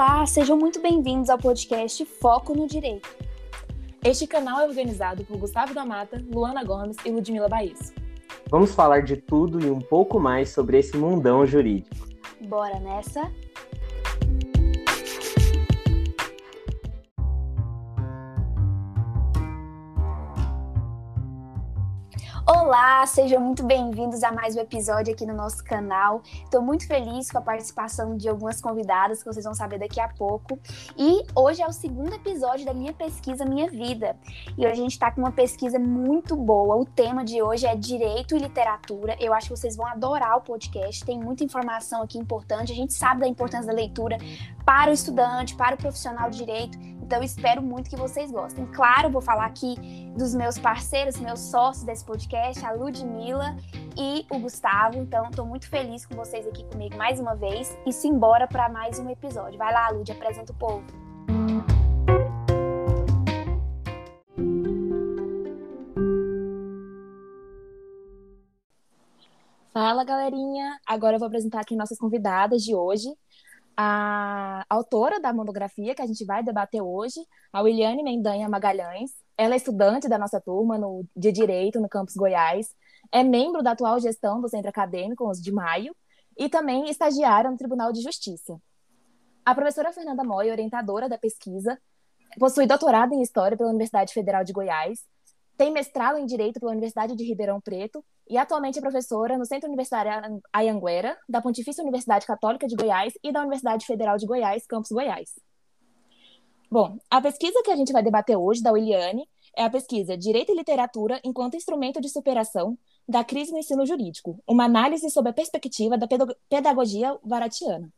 Olá, sejam muito bem-vindos ao podcast Foco no Direito. Este canal é organizado por Gustavo da Mata, Luana Gomes e Ludmila Baís. Vamos falar de tudo e um pouco mais sobre esse mundão jurídico. Bora nessa? Olá, sejam muito bem-vindos a mais um episódio aqui no nosso canal. Estou muito feliz com a participação de algumas convidadas que vocês vão saber daqui a pouco. E hoje é o segundo episódio da minha pesquisa Minha Vida. E hoje a gente está com uma pesquisa muito boa. O tema de hoje é Direito e Literatura. Eu acho que vocês vão adorar o podcast. Tem muita informação aqui importante. A gente sabe da importância da leitura para o estudante, para o profissional de direito. Então, espero muito que vocês gostem. Claro, vou falar aqui dos meus parceiros, meus sócios desse podcast, a Ludmilla e o Gustavo. Então, estou muito feliz com vocês aqui comigo mais uma vez. E simbora para mais um episódio. Vai lá, Lud, apresenta o povo. Fala, galerinha! Agora eu vou apresentar aqui nossas convidadas de hoje a autora da monografia que a gente vai debater hoje, a Williane Mendanha Magalhães. Ela é estudante da nossa turma no, de Direito no Campus Goiás, é membro da atual gestão do Centro Acadêmico, os de maio, e também estagiária no Tribunal de Justiça. A professora Fernanda Moy, orientadora da pesquisa, possui doutorado em História pela Universidade Federal de Goiás, tem mestrado em Direito pela Universidade de Ribeirão Preto e atualmente é professora no Centro Universitário Ayanguera, da Pontifícia Universidade Católica de Goiás e da Universidade Federal de Goiás, Campus Goiás. Bom, a pesquisa que a gente vai debater hoje, da Williane, é a pesquisa Direito e Literatura enquanto instrumento de superação da crise no ensino jurídico, uma análise sob a perspectiva da pedagogia varatiana.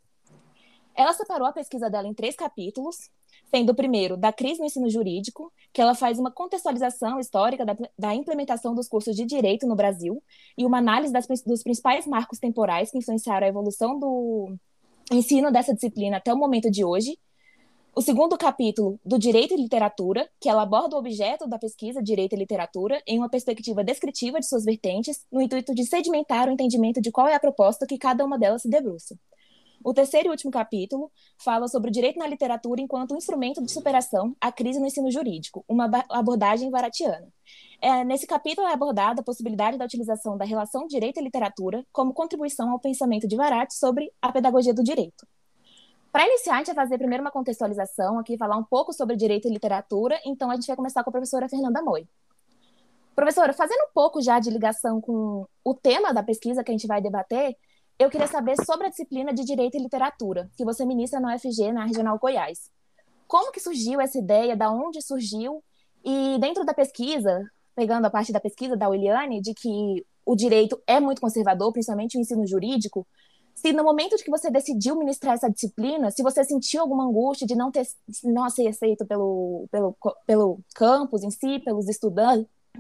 Ela separou a pesquisa dela em três capítulos, sendo o primeiro da crise no ensino jurídico, que ela faz uma contextualização histórica da, da implementação dos cursos de direito no Brasil e uma análise das, dos principais marcos temporais que influenciaram a evolução do ensino dessa disciplina até o momento de hoje. O segundo capítulo, do Direito e Literatura, que ela aborda o objeto da pesquisa Direito e Literatura em uma perspectiva descritiva de suas vertentes, no intuito de sedimentar o entendimento de qual é a proposta que cada uma delas se debruça. O terceiro e último capítulo fala sobre o direito na literatura enquanto um instrumento de superação à crise no ensino jurídico, uma abordagem varatiana. É, nesse capítulo é abordada a possibilidade da utilização da relação direito e literatura como contribuição ao pensamento de Varate sobre a pedagogia do direito. Para iniciar, a gente vai fazer primeiro uma contextualização aqui, falar um pouco sobre direito e literatura, então a gente vai começar com a professora Fernanda Moi. Professora, fazendo um pouco já de ligação com o tema da pesquisa que a gente vai debater, eu queria saber sobre a disciplina de Direito e Literatura, que você ministra na UFG, na Regional Goiás. Como que surgiu essa ideia, da onde surgiu? E dentro da pesquisa, pegando a parte da pesquisa da Williane, de que o direito é muito conservador, principalmente o ensino jurídico, se no momento de que você decidiu ministrar essa disciplina, se você sentiu alguma angústia de não ter não ser aceito pelo, pelo, pelo campus em si, pelos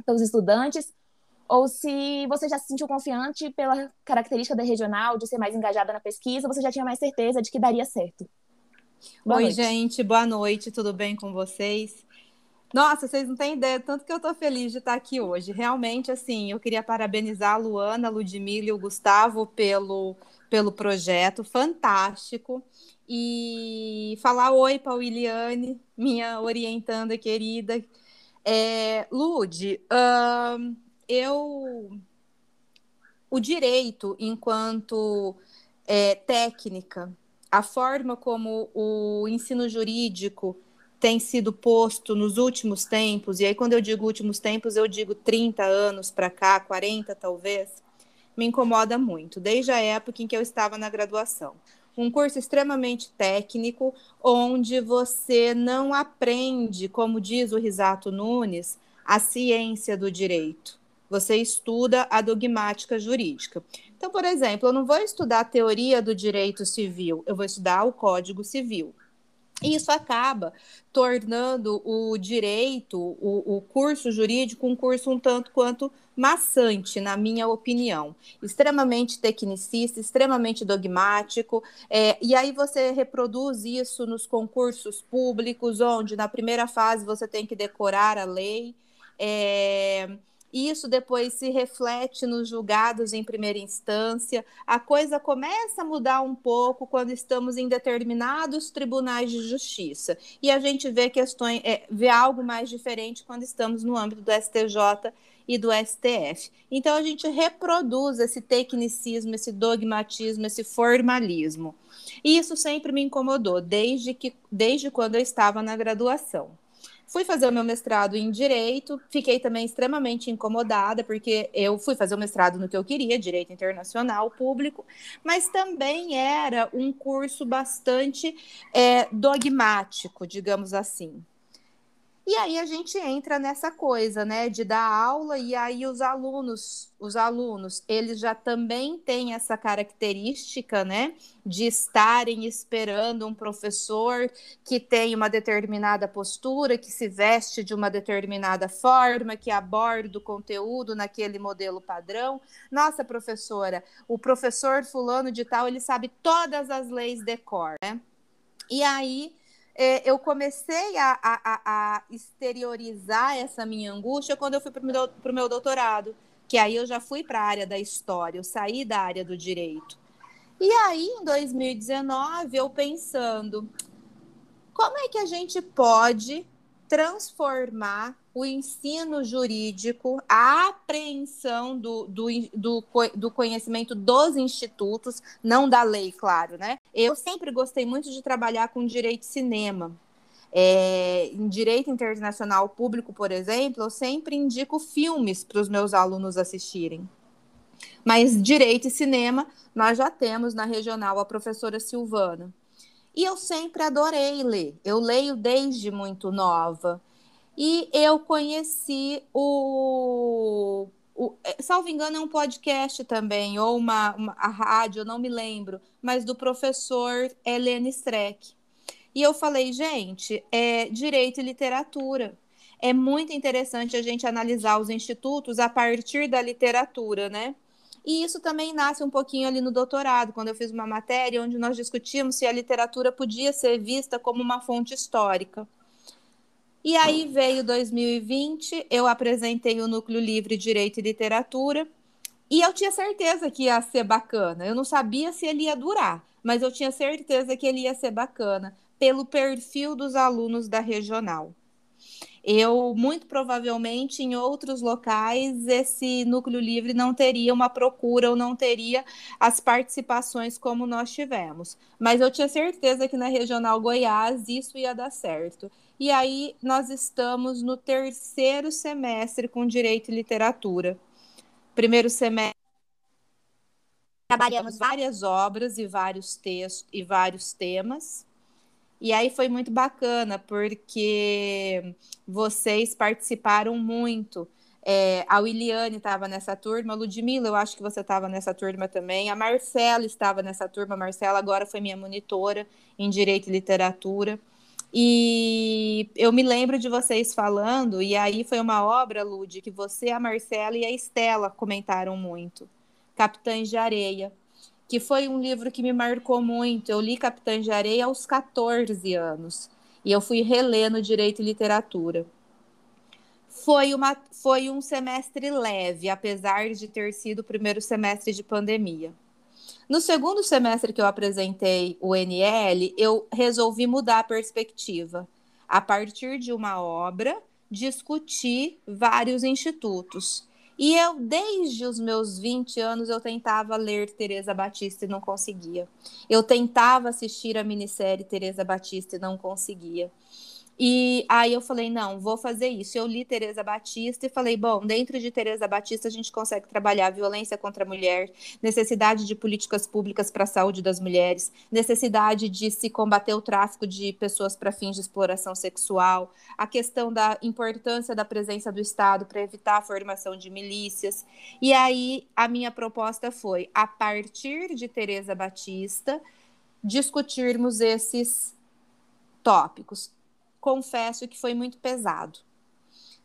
pelos estudantes, ou se você já se sentiu confiante pela característica da regional, de ser mais engajada na pesquisa, você já tinha mais certeza de que daria certo. Boa Oi, noite. gente, boa noite, tudo bem com vocês? Nossa, vocês não têm ideia, tanto que eu estou feliz de estar aqui hoje. Realmente, assim, eu queria parabenizar a Luana, a Ludmilla e o Gustavo pelo, pelo projeto, fantástico. E falar oi para a Williane, minha orientanda querida. É, Lud, eu o direito enquanto é, técnica, a forma como o ensino jurídico tem sido posto nos últimos tempos, e aí quando eu digo últimos tempos, eu digo 30 anos para cá, 40 talvez, me incomoda muito, desde a época em que eu estava na graduação. Um curso extremamente técnico, onde você não aprende, como diz o Risato Nunes, a ciência do direito você estuda a dogmática jurídica. Então, por exemplo, eu não vou estudar a teoria do direito civil, eu vou estudar o Código Civil. E isso acaba tornando o direito, o, o, curso jurídico, um curso um tanto quanto maçante, na minha opinião. Extremamente tecnicista, extremamente dogmático. É, e aí você reproduz isso nos concursos públicos, onde na primeira fase você tem que decorar a lei. É, isso depois se reflete nos julgados em primeira instância. A coisa começa a mudar um pouco quando estamos em determinados tribunais de justiça. E a gente vê questões, é, vê algo mais diferente quando estamos no âmbito do STJ e do STF. Então a gente reproduz esse tecnicismo, esse dogmatismo, esse formalismo. E isso sempre me incomodou, desde, que, desde quando eu estava na graduação. Fui fazer o meu mestrado em direito, fiquei também extremamente incomodada, porque eu fui fazer o mestrado no que eu queria, direito internacional, público, mas também era um curso bastante é, dogmático, digamos assim. E aí a gente entra nessa coisa, né, de dar aula e aí os alunos, os alunos, eles já também têm essa característica, né, de estarem esperando um professor que tem uma determinada postura, que se veste de uma determinada forma, que aborda o conteúdo naquele modelo padrão. Nossa, professora, o professor fulano de tal, ele sabe todas as leis de cor, né? E aí eu comecei a, a, a, exteriorizar essa minha angústia quando eu fui para o meu doutorado, que aí eu já fui para a área da história, eu saí da área do direito. E aí, em 2019, eu pensando, como é que a gente pode transformar o ensino jurídico, a apreensão do, do, do, do, conhecimento dos institutos, não da lei, claro, né? Eu sempre gostei muito de trabalhar com direito cinema. É, em direito internacional público, por exemplo, eu sempre indico filmes para os meus alunos assistirem. Mas direito e cinema, nós já temos na regional a professora Silvana. E eu sempre adorei ler. Eu leio desde muito nova. E eu conheci o, o é, salvo engano, é um podcast também, ou uma, uma a rádio, eu não me lembro, mas do professor Helene Streck. E eu falei, gente, é direito e literatura. É muito interessante a gente analisar os institutos a partir da literatura, né? E isso também nasce um pouquinho ali no doutorado, quando eu fiz uma matéria onde nós discutimos se a literatura podia ser vista como uma fonte histórica. E aí veio 2020, eu apresentei o Núcleo Livre Direito e Literatura, e eu tinha certeza que ia ser bacana. Eu não sabia se ele ia durar, mas eu tinha certeza que ele ia ser bacana pelo perfil dos alunos da regional. Eu, muito provavelmente, em outros locais, esse núcleo livre não teria uma procura ou não teria as participações como nós tivemos. Mas eu tinha certeza que na Regional Goiás isso ia dar certo. E aí nós estamos no terceiro semestre com Direito e Literatura. Primeiro semestre trabalhamos várias obras e vários textos e vários temas. E aí foi muito bacana, porque vocês participaram muito. É, a Williane estava nessa turma, a Ludmilla, eu acho que você estava nessa turma também. A Marcela estava nessa turma. A Marcela agora foi minha monitora em Direito e Literatura. E eu me lembro de vocês falando, e aí foi uma obra, Lud, que você, a Marcela e a Estela comentaram muito. Capitães de Areia que foi um livro que me marcou muito. Eu li Capitães de Areia aos 14 anos e eu fui reler no Direito e Literatura. Foi, uma, foi um semestre leve, apesar de ter sido o primeiro semestre de pandemia. No segundo semestre que eu apresentei o NL, eu resolvi mudar a perspectiva. A partir de uma obra, discutir vários institutos. E eu, desde os meus 20 anos, eu tentava ler Teresa Batista e não conseguia. Eu tentava assistir a minissérie Teresa Batista e não conseguia. E aí eu falei, não, vou fazer isso. Eu li Teresa Batista e falei, bom, dentro de Teresa Batista a gente consegue trabalhar violência contra a mulher, necessidade de políticas públicas para a saúde das mulheres, necessidade de se combater o tráfico de pessoas para fins de exploração sexual, a questão da importância da presença do Estado para evitar a formação de milícias. E aí a minha proposta foi, a partir de Teresa Batista, discutirmos esses tópicos confesso que foi muito pesado.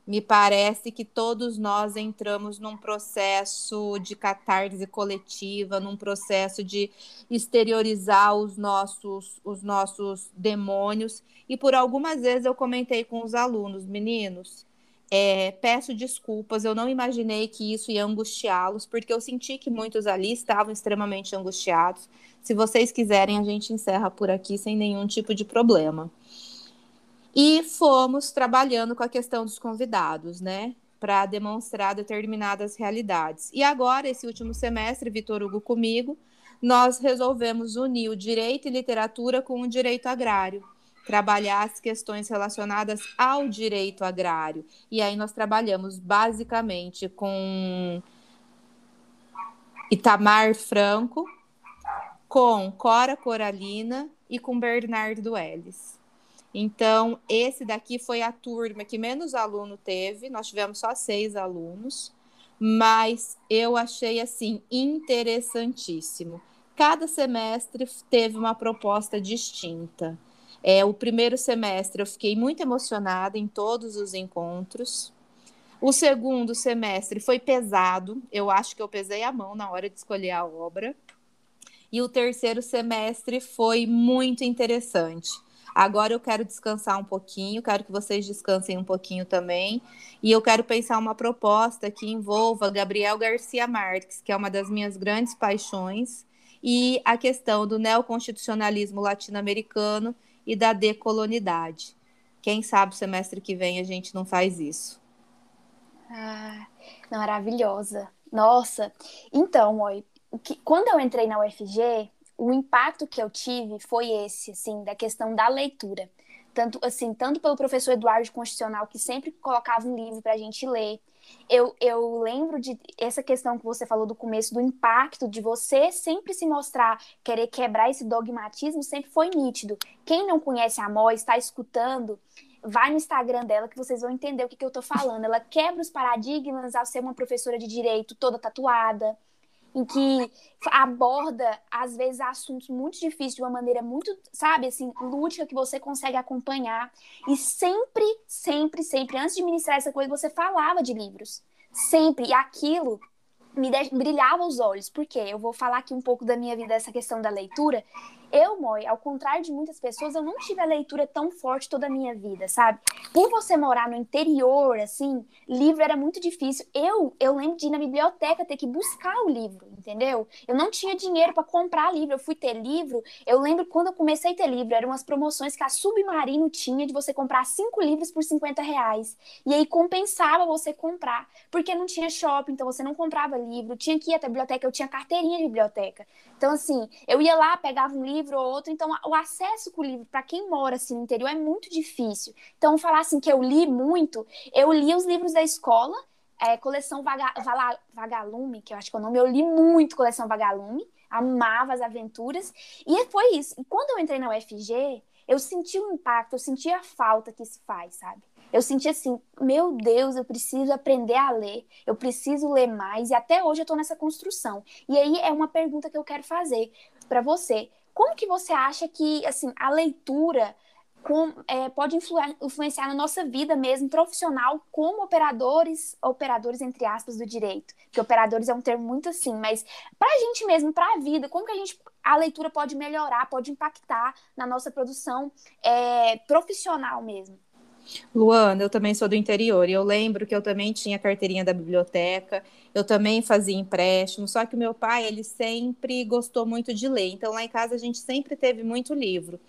Me parece que todos nós entramos num processo de catarse coletiva, num processo de exteriorizar os nossos, os nossos demônios. E por algumas vezes eu comentei com os alunos, meninos, É, peço desculpas, eu não imaginei que isso ia angustiá-los, porque eu senti que muitos ali estavam extremamente angustiados. Se vocês quiserem, a gente encerra por aqui sem nenhum tipo de problema. E fomos trabalhando com a questão dos convidados, né? Para demonstrar determinadas realidades. E agora, esse último semestre, Vitor Hugo comigo, nós resolvemos unir o direito e literatura com o direito agrário trabalhar as questões relacionadas ao direito agrário. E aí nós trabalhamos basicamente com Itamar Franco, com Cora Coralina e com Bernardo Ellis. Então, esse daqui foi a turma que menos aluno teve, nós tivemos só seis alunos, mas eu achei assim interessantíssimo. Cada semestre teve uma proposta distinta. É, o primeiro semestre eu fiquei muito emocionada em todos os encontros. O segundo semestre foi pesado, eu acho que eu pesei a mão na hora de escolher a obra. E o terceiro semestre foi muito interessante. Agora eu quero descansar um pouquinho, quero que vocês descansem um pouquinho também. E eu quero pensar uma proposta que envolva Gabriel Garcia Marques, que é uma das minhas grandes paixões, e a questão do neoconstitucionalismo latino-americano e da decolonidade. Quem sabe semestre que vem a gente não faz isso. Ah, maravilhosa. Nossa. Então, oi, quando eu entrei na UFG, o impacto que eu tive foi esse, assim, da questão da leitura. Tanto, assim, tanto pelo professor Eduardo Constitucional, que sempre colocava um livro para a gente ler, eu, eu lembro de essa questão que você falou do começo, do impacto de você sempre se mostrar, querer quebrar esse dogmatismo, sempre foi nítido. Quem não conhece a Mó, está escutando, vai no Instagram dela que vocês vão entender o que, que eu tô falando. Ela quebra os paradigmas ao ser uma professora de direito toda tatuada, em que aborda, às vezes, assuntos muito difíceis de uma maneira muito, sabe, assim, lúdica, que você consegue acompanhar. E sempre, sempre, sempre, antes de ministrar essa coisa, você falava de livros. Sempre. E aquilo me brilhava os olhos. Por quê? Eu vou falar aqui um pouco da minha vida, essa questão da leitura. Eu, Moi, ao contrário de muitas pessoas, eu não tive a leitura tão forte toda a minha vida, sabe? Por você morar no interior, assim, livro era muito difícil. Eu, eu lembro de ir na biblioteca ter que buscar o livro, entendeu? Eu não tinha dinheiro para comprar livro. Eu fui ter livro. Eu lembro quando eu comecei a ter livro, eram umas promoções que a Submarino tinha de você comprar cinco livros por 50 reais. E aí compensava você comprar, porque não tinha shopping, então você não comprava livro. Tinha que ir até a biblioteca, eu tinha carteirinha de biblioteca. Então, assim, eu ia lá, pegava um livro ou outro, então o acesso com o livro para quem mora assim no interior é muito difícil. Então, falar assim que eu li muito, eu li os livros da escola, é, coleção Vaga, Vala, Vagalume, que eu acho que é o nome, eu li muito coleção Vagalume, amava as aventuras, e foi isso. E quando eu entrei na UFG, eu senti o impacto, eu senti a falta que isso faz, sabe? Eu senti assim, meu Deus, eu preciso aprender a ler, eu preciso ler mais, e até hoje eu estou nessa construção. E aí é uma pergunta que eu quero fazer para você. Como que você acha que assim a leitura com, é, pode influ influenciar na nossa vida mesmo profissional como operadores, operadores entre aspas do direito, que operadores é um termo muito assim, mas para a gente mesmo, para a vida, como que a gente a leitura pode melhorar, pode impactar na nossa produção é, profissional mesmo? Luana, eu também sou do interior e eu lembro que eu também tinha carteirinha da biblioteca, eu também fazia empréstimo, só que o meu pai, ele sempre gostou muito de ler, então lá em casa a gente sempre teve muito livro.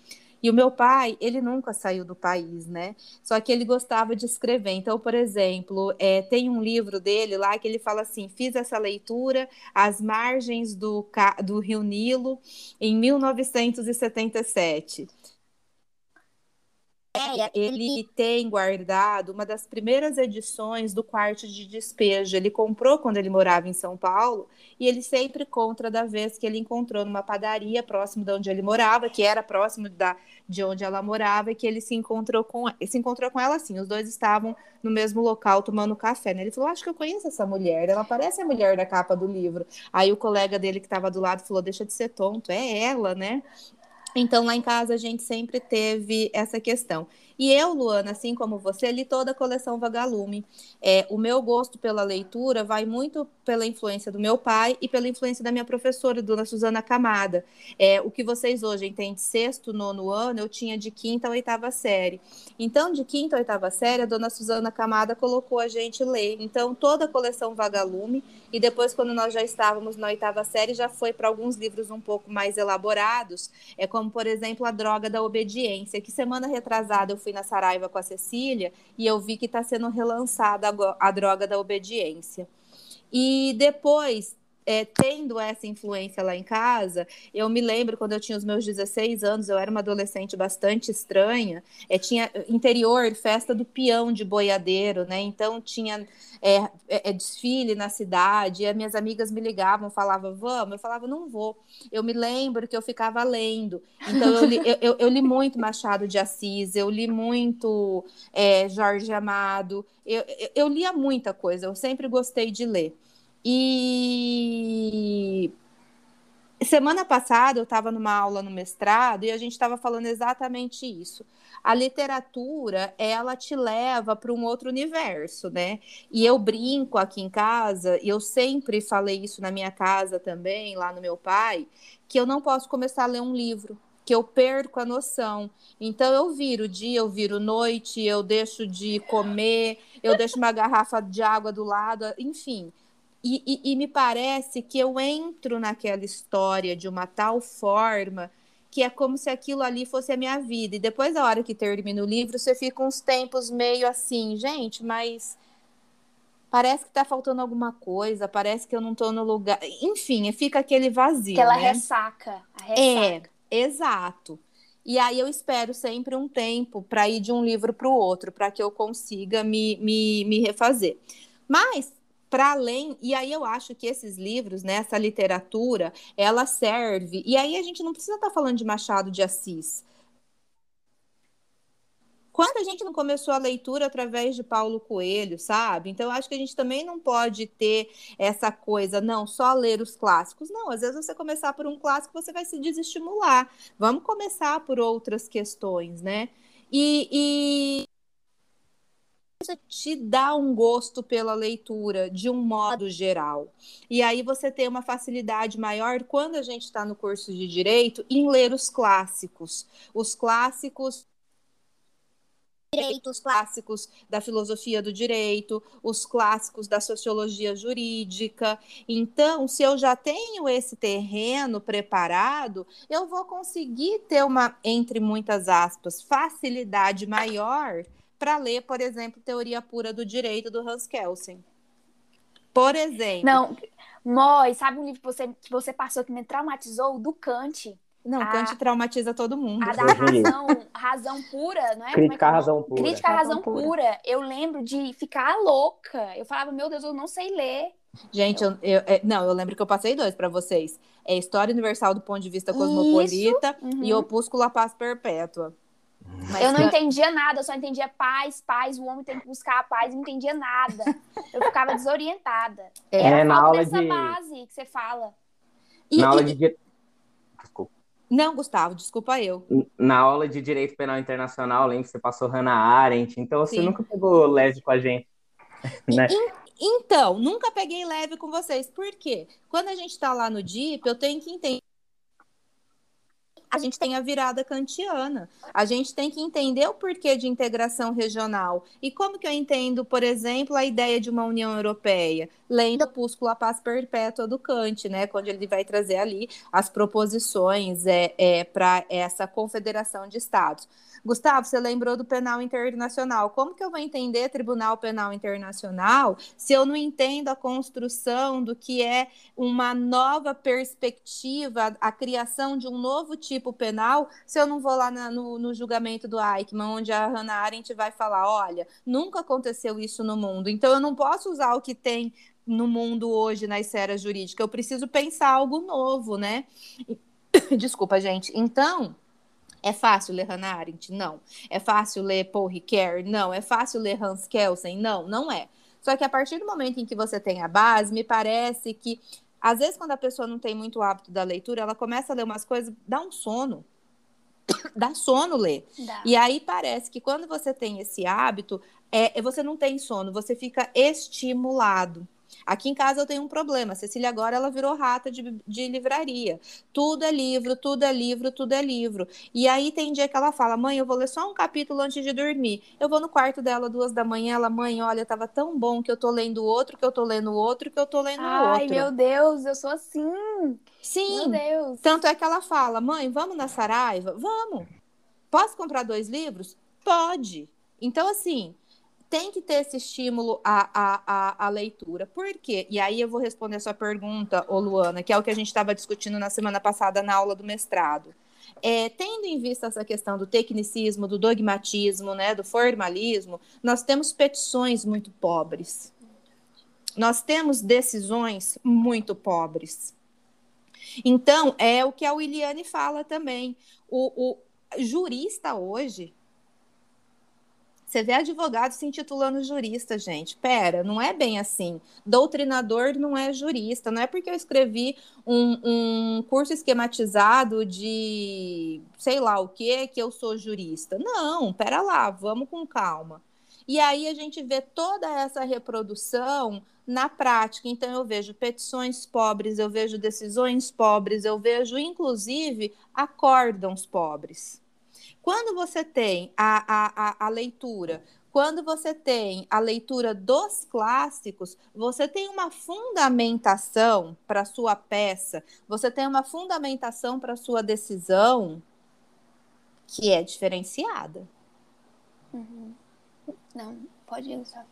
E o meu pai, ele nunca saiu do país, né? Só que ele gostava de escrever. Então, por exemplo, é, tem um livro dele lá que ele fala assim: fiz essa leitura às margens do, do Rio Nilo em 1977 ele tem guardado uma das primeiras edições do Quarto de Despejo. Ele comprou quando ele morava em São Paulo e ele sempre conta da vez que ele encontrou numa padaria próximo de onde ele morava, que era próximo da, de onde ela morava, e que ele se encontrou com se encontrou com ela assim. Os dois estavam no mesmo local tomando café. Né? Ele falou: Acho que eu conheço essa mulher, ela parece a mulher da capa do livro. Aí o colega dele que estava do lado falou: Deixa de ser tonto, é ela, né? Então, lá em casa, a gente sempre teve essa questão. E eu, Luana, assim como você, li toda a coleção Vagalume. É, o meu gosto pela leitura vai muito pela influência do meu pai e pela influência da minha professora, dona Suzana Camada. É, o que vocês hoje entendem de sexto, nono ano, eu tinha de quinta a oitava série. Então, de quinta a oitava série, a dona Suzana Camada colocou a gente ler. Então, toda a coleção Vagalume, e depois, quando nós já estávamos na oitava série, já foi para alguns livros um pouco mais elaborados, é como, por exemplo, A Droga da Obediência, que semana retrasada eu fui na Saraiva com a Cecília e eu vi que está sendo relançada a Droga da Obediência. E depois é, tendo essa influência lá em casa, eu me lembro quando eu tinha os meus 16 anos, eu era uma adolescente bastante estranha, é, tinha interior, festa do peão de boiadeiro, né? Então tinha é, é, é desfile na cidade, e as minhas amigas me ligavam, falavam, vamos, eu falava, não vou. Eu me lembro que eu ficava lendo. Então eu li, eu, eu, eu li muito Machado de Assis, eu li muito é, Jorge Amado, eu, eu, eu lia muita coisa, eu sempre gostei de ler. E semana passada eu estava numa aula no mestrado e a gente estava falando exatamente isso. A literatura, ela te leva para um outro universo, né? E eu brinco aqui em casa, e eu sempre falei isso na minha casa também, lá no meu pai, que eu não posso começar a ler um livro, que eu perco a noção. Então eu viro dia, eu viro noite, eu deixo de comer, eu deixo uma garrafa de água do lado, enfim. E, e, e, me parece que eu entro naquela história de uma tal forma que é como se aquilo ali fosse a minha vida. E depois, da hora que termina o livro, você fica uns tempos meio assim, gente, mas parece que tá faltando alguma coisa, parece que eu não tô no lugar. Enfim, fica aquele vazio. Aquela né? ressaca, ressaca. É, exato. E aí eu espero sempre um tempo para ir de um livro para o outro, para que eu consiga me, me, me refazer. Mas para além, e aí eu acho que esses livros, né, essa literatura, ela serve. E aí a gente não precisa estar tá falando de Machado de Assis. Quando a gente não começou a leitura através de Paulo Coelho, sabe? Então, eu acho que a gente também não pode ter essa coisa, não, só ler os clássicos. Não, às vezes você começar por um clássico, você vai se desestimular. Vamos começar por outras questões, né? E, e te dá um gosto pela leitura de um modo geral. E aí você tem uma facilidade maior quando a gente está no curso de direito em ler os clássicos. Os clássicos direitos clássicos da filosofia do direito, os clássicos da sociologia jurídica. Então, se eu já tenho esse terreno preparado, eu vou conseguir ter uma, entre muitas aspas, facilidade maior para ler, por exemplo, Teoria Pura do Direito do Hans Kelsen. Por exemplo. Não, Moi, sabe um livro que você, que você passou que me traumatizou? Do Kant. Não, a, Kant traumatiza todo mundo. A da razão, razão pura, não é? Crítica é à razão pura. Crítica à razão, pura. pura. Eu lembro de ficar louca. Eu falava, meu Deus, eu não sei ler. Gente, eu, eu, é, não, eu lembro que eu passei dois para vocês. É História Universal do ponto de vista cosmopolita uhum. e Opúsculo à Paz Perpétua. Mas eu não entendia nada, eu só entendia paz, paz, o homem tem que buscar a paz, não entendia nada. Eu ficava desorientada. É, Era na aula dessa de... base que você fala. E, na aula de Desculpa. Não, Gustavo, desculpa eu. Na aula de Direito Penal Internacional, lembro que você passou Hannah Arendt, então você Sim. nunca pegou leve com a gente. Né? Então, nunca peguei leve com vocês. Por quê? Quando a gente está lá no DIP, eu tenho que entender a gente tem a virada kantiana. A gente tem que entender o porquê de integração regional. E como que eu entendo, por exemplo, a ideia de uma União Europeia? Lendo o Opúsculo A Paz Perpétua do Kant, né? Quando ele vai trazer ali as proposições é, é, para essa confederação de estados. Gustavo, você lembrou do penal internacional. Como que eu vou entender Tribunal Penal Internacional se eu não entendo a construção do que é uma nova perspectiva, a criação de um novo tipo penal, se eu não vou lá na, no, no julgamento do Eichmann, onde a Hannah Arendt vai falar: olha, nunca aconteceu isso no mundo, então eu não posso usar o que tem no mundo hoje na esfera jurídica, eu preciso pensar algo novo, né? Desculpa, gente. Então. É fácil ler Hannah Arendt? Não. É fácil ler Paul Ricoeur? Não. É fácil ler Hans Kelsen? Não, não é. Só que a partir do momento em que você tem a base, me parece que, às vezes, quando a pessoa não tem muito hábito da leitura, ela começa a ler umas coisas, dá um sono. dá sono ler. Dá. E aí parece que quando você tem esse hábito, é, você não tem sono, você fica estimulado. Aqui em casa eu tenho um problema. A Cecília agora ela virou rata de, de livraria. Tudo é livro, tudo é livro, tudo é livro. E aí tem dia que ela fala: "Mãe, eu vou ler só um capítulo antes de dormir". Eu vou no quarto dela duas da manhã, ela: "Mãe, olha, tava tão bom que eu tô lendo outro, que eu tô lendo outro, que eu tô lendo Ai, outro". Ai, meu Deus, eu sou assim. Sim. Meu Deus. Tanto é que ela fala: "Mãe, vamos na Saraiva? Vamos. Posso comprar dois livros? Pode". Então assim, tem que ter esse estímulo à, à, à, leitura. Por quê? E aí eu vou responder a sua pergunta, ô Luana, que é o que a gente estava discutindo na semana passada na aula do mestrado. É, tendo em vista essa questão do tecnicismo, do dogmatismo, né, do formalismo, nós temos petições muito pobres. Nós temos decisões muito pobres. Então, é o que a Williane fala também. O, o jurista hoje, você vê advogado se intitulando jurista, gente. Pera, não é bem assim. Doutrinador não é jurista. Não é porque eu escrevi um, um curso esquematizado de sei lá o que que eu sou jurista. Não, pera lá, vamos com calma. E aí a gente vê toda essa reprodução na prática. Então, eu vejo petições pobres, eu vejo decisões pobres, eu vejo, inclusive, acórdãos pobres. Quando você tem a, a, a, leitura, quando você tem a leitura dos clássicos, você tem uma fundamentação para sua peça, você tem uma fundamentação para sua decisão que é diferenciada. Uhum. Não, pode ir, sabe?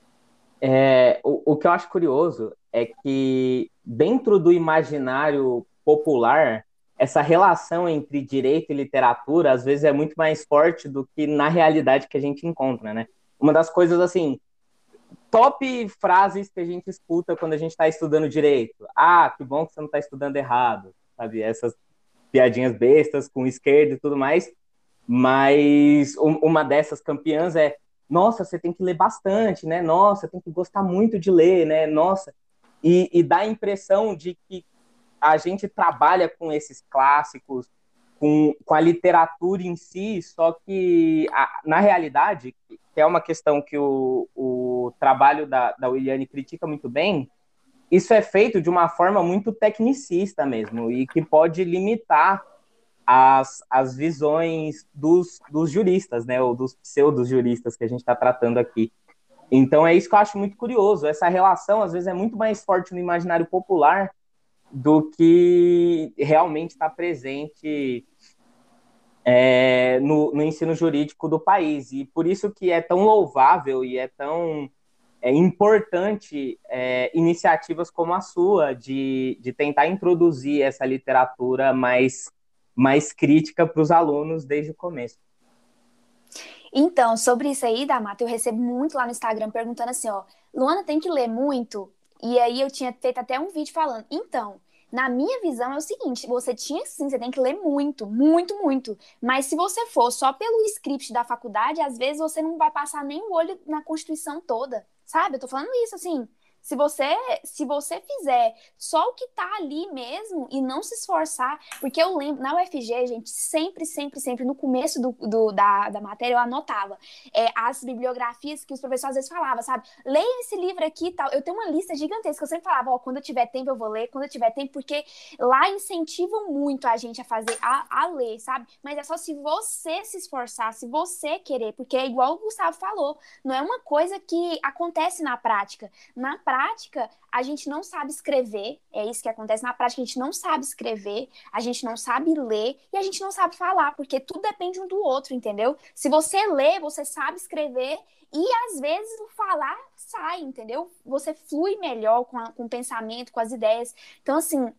É, o, o que eu acho curioso é que dentro do imaginário popular essa relação entre direito e literatura às vezes é muito mais forte do que na realidade que a gente encontra, né? Uma das coisas assim, top frases que a gente escuta quando a gente está estudando direito. Ah, que bom que você não está estudando errado, sabe? Essas piadinhas bestas com esquerda e tudo mais. Mas uma dessas campeãs é: nossa, você tem que ler bastante, né? Nossa, tem que gostar muito de ler, né? Nossa. E, e dá a impressão de que a gente trabalha com esses clássicos, com, com a literatura em si, só que a, na realidade, que é uma questão que o, o trabalho da, da Williane critica muito bem, isso é feito de uma forma muito tecnicista mesmo, e que pode limitar as, as visões dos, dos juristas, né, ou dos pseudo-juristas que a gente está tratando aqui. Então é isso que eu acho muito curioso. Essa relação, às vezes, é muito mais forte no imaginário popular do que realmente está presente é, no, no, ensino jurídico do país. E por isso que é tão louvável e é tão é, importante é, iniciativas como a sua, de, de tentar introduzir essa literatura mais, mais crítica para os alunos desde o começo. Então, sobre isso aí, Damata, eu recebo muito lá no Instagram perguntando assim, ó, Luana tem que ler muito? E aí eu tinha feito até um vídeo falando, então, na minha visão é o seguinte, você tinha sim, você tem que ler muito, muito, muito. Mas se você for só pelo script da faculdade, às vezes você não vai passar nem o olho na Constituição toda, sabe? Eu tô falando isso assim. Se você, se você fizer só o que tá ali mesmo e não se esforçar, porque eu lembro, na UFG, gente, sempre, sempre, sempre, no começo do, do da, da matéria, eu anotava é, as bibliografias que os professores às vezes falavam, sabe? Leia esse livro aqui e tal. Eu tenho uma lista gigantesca, eu sempre falava, ó, quando eu tiver tempo eu vou ler, quando eu tiver tempo, porque lá incentivam muito a gente a fazer, a, a ler, sabe? Mas é só se você se esforçar, se você querer, porque é igual o Gustavo falou, não é uma coisa que acontece na prática. Na prática, prática, a gente não sabe escrever, é isso que acontece. Na prática, a gente não sabe escrever, a gente não sabe ler e a gente não sabe falar, porque tudo depende um do outro, entendeu? Se você lê, você sabe escrever e às vezes o falar sai, entendeu? Você flui melhor com, a, com o pensamento, com as ideias. Então, assim,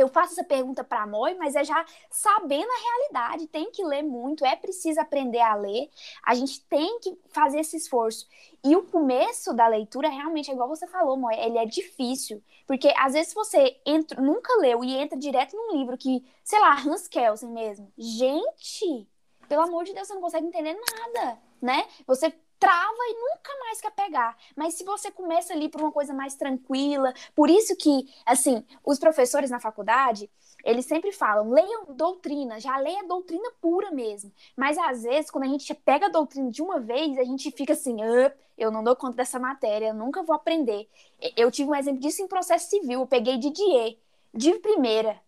eu faço essa pergunta para a Moi, mas é já sabendo a realidade, tem que ler muito, é preciso aprender a ler, a gente tem que fazer esse esforço. E o começo da leitura realmente é igual você falou, Moi, ele é difícil, porque às vezes você entra, nunca leu e entra direto num livro que, sei lá, Hans Kelsen mesmo. Gente, pelo amor de Deus, você não consegue entender nada, né? Você trava e nunca mais quer pegar. Mas se você começa ali por uma coisa mais tranquila, por isso que, assim, os professores na faculdade, eles sempre falam, leiam doutrina, já leia doutrina pura mesmo. Mas às vezes, quando a gente pega a doutrina de uma vez, a gente fica assim, eu não dou conta dessa matéria, eu nunca vou aprender. Eu tive um exemplo disso em processo civil, eu peguei Didier, de primeira.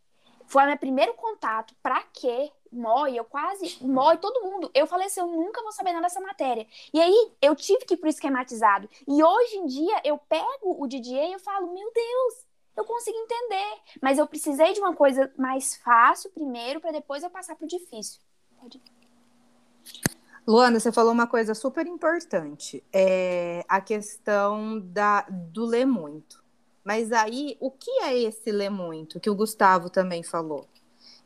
Foi o meu primeiro contato. Pra quê? Mói, eu quase. Mói, todo mundo. Eu falei assim: eu nunca vou saber nada dessa matéria. E aí eu tive que ir pro esquematizado. E hoje em dia eu pego o Didier e eu falo: meu Deus, eu consigo entender. Mas eu precisei de uma coisa mais fácil primeiro, para depois eu passar pro difícil. Pode... Luana, você falou uma coisa super importante. É a questão da, do ler muito. Mas aí, o que é esse ler muito, que o Gustavo também falou?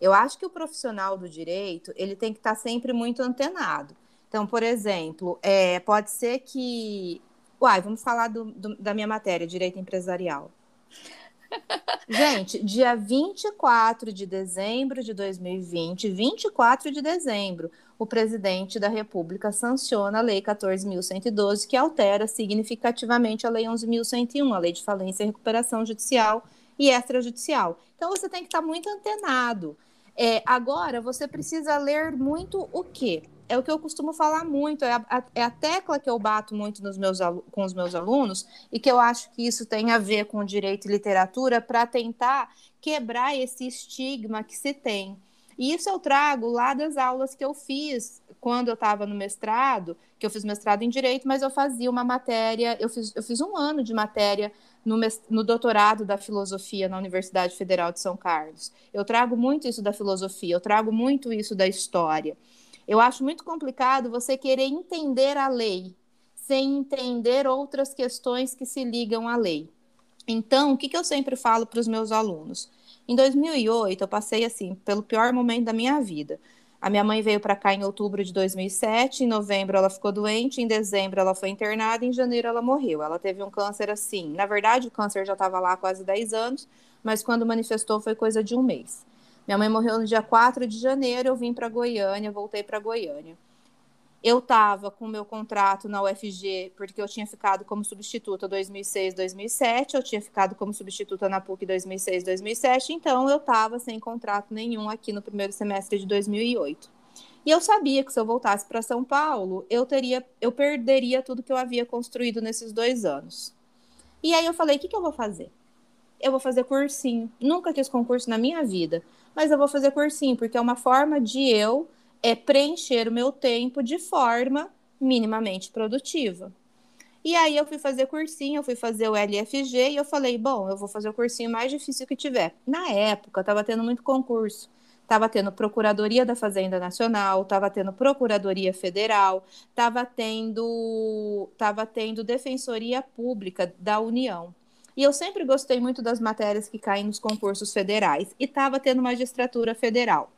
Eu acho que o profissional do direito, ele tem que estar sempre muito antenado. Então, por exemplo, é, pode ser que... Uai, vamos falar do, do, da minha matéria, Direito Empresarial. Gente, dia 24 de dezembro de 2020, 24 de dezembro, o presidente da República sanciona a Lei 14.112, que altera significativamente a Lei 11.101, a Lei de Falência e Recuperação Judicial e Extrajudicial. Então, você tem que estar muito antenado. É, agora, você precisa ler muito o quê? é o que eu costumo falar muito, é a, é a tecla que eu bato muito nos meus, com os meus alunos, e que eu acho que isso tem a ver com direito e literatura, para tentar quebrar esse estigma que se tem. E isso eu trago lá das aulas que eu fiz quando eu estava no mestrado, que eu fiz mestrado em direito, mas eu fazia uma matéria, eu fiz, eu fiz um ano de matéria no, no, doutorado da filosofia na Universidade Federal de São Carlos. Eu trago muito isso da filosofia, eu trago muito isso da história. Eu acho muito complicado você querer entender a lei sem entender outras questões que se ligam à lei. Então, o que, que eu sempre falo para os meus alunos? Em 2008, eu passei assim pelo pior momento da minha vida. A minha mãe veio para cá em outubro de 2007, em novembro ela ficou doente, em dezembro ela foi internada, em janeiro ela morreu. Ela teve um câncer assim. Na verdade, o câncer já estava lá há quase 10 anos, mas quando manifestou foi coisa de um mês. Minha mãe morreu no dia 4 de janeiro, eu vim para Goiânia, voltei para Goiânia. Eu estava com o meu contrato na UFG, porque eu tinha ficado como substituta 2006, 2007, eu tinha ficado como substituta na PUC 2006, 2007, então eu estava sem contrato nenhum aqui no primeiro semestre de 2008. E eu sabia que se eu voltasse para São Paulo, eu teria, eu perderia tudo que eu havia construído nesses dois anos. E aí eu falei, o que, que eu vou fazer? Eu vou fazer cursinho. Nunca quis concurso na minha vida mas eu vou fazer cursinho, porque é uma forma de eu é, preencher o meu tempo de forma minimamente produtiva. E aí eu fui fazer cursinho, eu fui fazer o LFG e eu falei, bom, eu vou fazer o cursinho mais difícil que tiver. Na época, estava tendo muito concurso. Estava tendo Procuradoria da Fazenda Nacional, estava tendo Procuradoria Federal, estava tendo, tava tendo Defensoria Pública da União. E eu sempre gostei muito das matérias que caem nos concursos federais e estava tendo magistratura federal.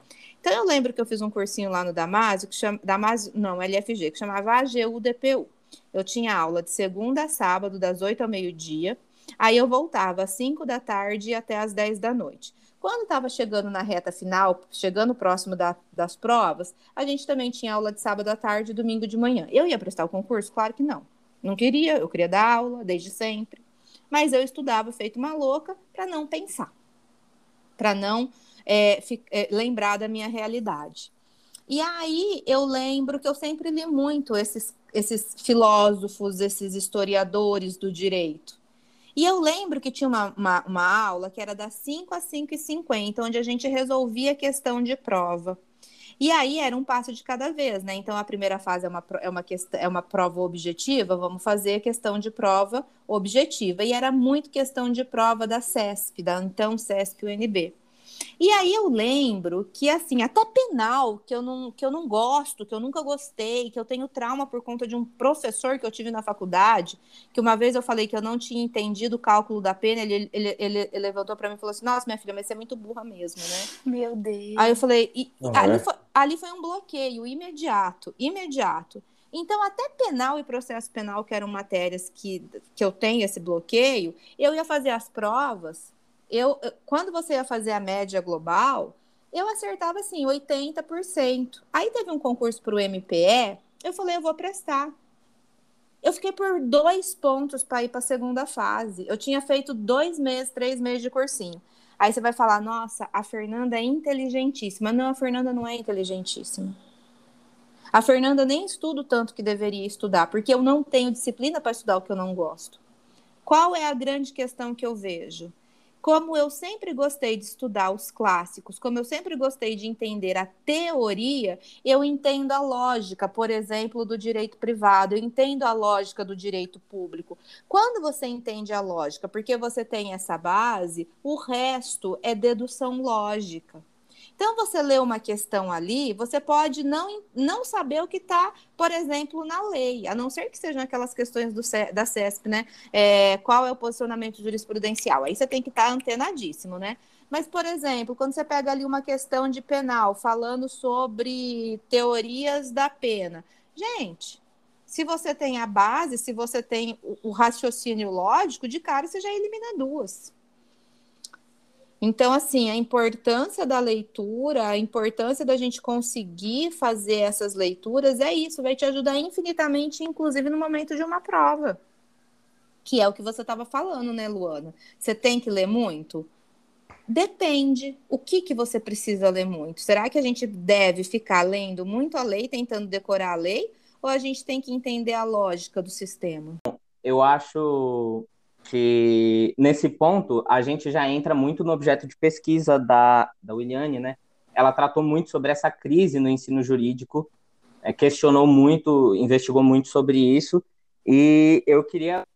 Então eu lembro que eu fiz um cursinho lá no Damásio, que chama, Damásio, não, LFG, que chamava AGU-DPU. Eu tinha aula de segunda a sábado, das 8 ao meio-dia. Aí eu voltava às 5 da tarde até às 10 da noite. Quando estava chegando na reta final, chegando próximo da, das provas, a gente também tinha aula de sábado à tarde e domingo de manhã. Eu ia prestar o concurso? Claro que não. Não queria, eu queria dar aula desde sempre mas eu estudava feito uma louca para não pensar, para não é, é, lembrar da minha realidade. E aí eu lembro que eu sempre li muito esses, esses filósofos, esses historiadores do direito. E eu lembro que tinha uma, uma, uma aula que era das 5 às 5 e 50, onde a gente resolvia a questão de prova. E aí era um passo de cada vez, né? Então a primeira fase é uma, é uma, questão, é uma prova objetiva, vamos fazer questão de prova objetiva. E era muito questão de prova da CESP, da então CESP-UNB. E aí eu lembro que, assim, até penal, que eu, não, que eu não gosto, que eu nunca gostei, que eu tenho trauma por conta de um professor que eu tive na faculdade, que uma vez eu falei que eu não tinha entendido o cálculo da pena, ele, ele, ele, ele levantou para mim e falou assim, nossa, minha filha, mas você é muito burra mesmo, né? Meu Deus. Aí eu falei, e, uhum. ali, foi, ali foi um bloqueio imediato, imediato. Então, até penal e processo penal, que eram matérias que, que eu tenho esse bloqueio, eu ia fazer as provas eu, quando você ia fazer a média global, eu acertava assim 80%. Aí teve um concurso para o MPE, eu falei, eu vou prestar. Eu fiquei por dois pontos para ir para a segunda fase. Eu tinha feito dois meses, três meses de cursinho. Aí você vai falar, nossa, a Fernanda é inteligentíssima. Não, a Fernanda não é inteligentíssima. A Fernanda nem estuda tanto que deveria estudar, porque eu não tenho disciplina para estudar o que eu não gosto. Qual é a grande questão que eu vejo? Como eu sempre gostei de estudar os clássicos, como eu sempre gostei de entender a teoria, eu entendo a lógica, por exemplo, do direito privado, eu entendo a lógica do direito público. Quando você entende a lógica, porque você tem essa base, o resto é dedução lógica. Então, você lê uma questão ali, você pode não, não saber o que está, por exemplo, na lei, a não ser que sejam aquelas questões do, da CESP, né? É, qual é o posicionamento jurisprudencial? Aí você tem que estar tá antenadíssimo, né? Mas, por exemplo, quando você pega ali uma questão de penal, falando sobre teorias da pena, gente, se você tem a base, se você tem o, raciocínio lógico, de cara você já elimina duas. Então, assim, a importância da leitura, a importância da gente conseguir fazer essas leituras é isso, vai te ajudar infinitamente, inclusive no momento de uma prova. Que é o que você estava falando, né, Luana? Você tem que ler muito? Depende. O que, que você precisa ler muito? Será que a gente deve ficar lendo muito a lei, tentando decorar a lei? Ou a gente tem que entender a lógica do sistema? Eu acho que nesse ponto a gente já entra muito no objeto de pesquisa da, da Williane, né? Ela tratou muito sobre essa crise no ensino jurídico, é, questionou muito, investigou muito sobre isso, e eu queria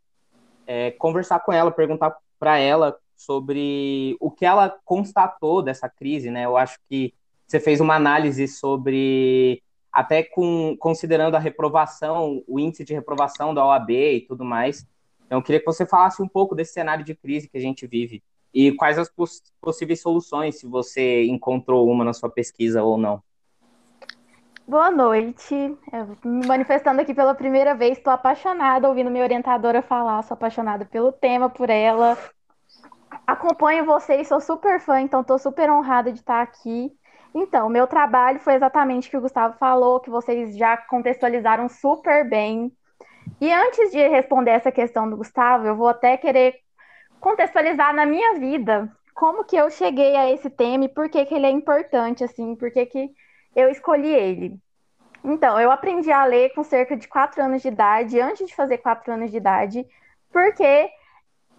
é, conversar com ela, perguntar para ela sobre o que ela constatou dessa crise, né? Eu acho que você fez uma análise sobre até com considerando a reprovação, o índice de reprovação da OAB e tudo mais. Então, eu queria que você falasse um pouco desse cenário de crise que a gente vive e quais as poss possíveis soluções, se você encontrou uma na sua pesquisa ou não. Boa noite. me manifestando aqui pela primeira vez, estou apaixonada ouvindo minha orientadora falar, sou apaixonada pelo tema, por ela. Acompanho vocês, sou super fã, então estou super honrada de estar aqui. Então, meu trabalho foi exatamente o que o Gustavo falou, que vocês já contextualizaram super bem. E antes de responder essa questão do Gustavo, eu vou até querer contextualizar na minha vida como que eu cheguei a esse tema e por que, que ele é importante, assim, por que, que eu escolhi ele. Então, eu aprendi a ler com cerca de quatro anos de idade, antes de fazer quatro anos de idade, porque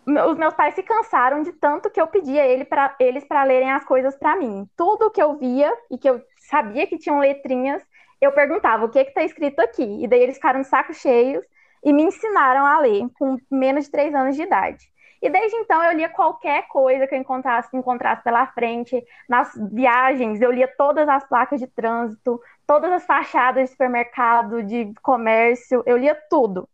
os meus pais se cansaram de tanto que eu pedia ele pra, eles para lerem as coisas para mim. Tudo que eu via e que eu sabia que tinham letrinhas, eu perguntava o que está escrito aqui. E daí eles ficaram de saco cheios e me ensinaram a ler com menos de três anos de idade. E desde então eu lia qualquer coisa que eu encontrasse, encontrasse pela frente. Nas viagens, eu lia todas as placas de trânsito, todas as fachadas de supermercado, de comércio, eu lia tudo.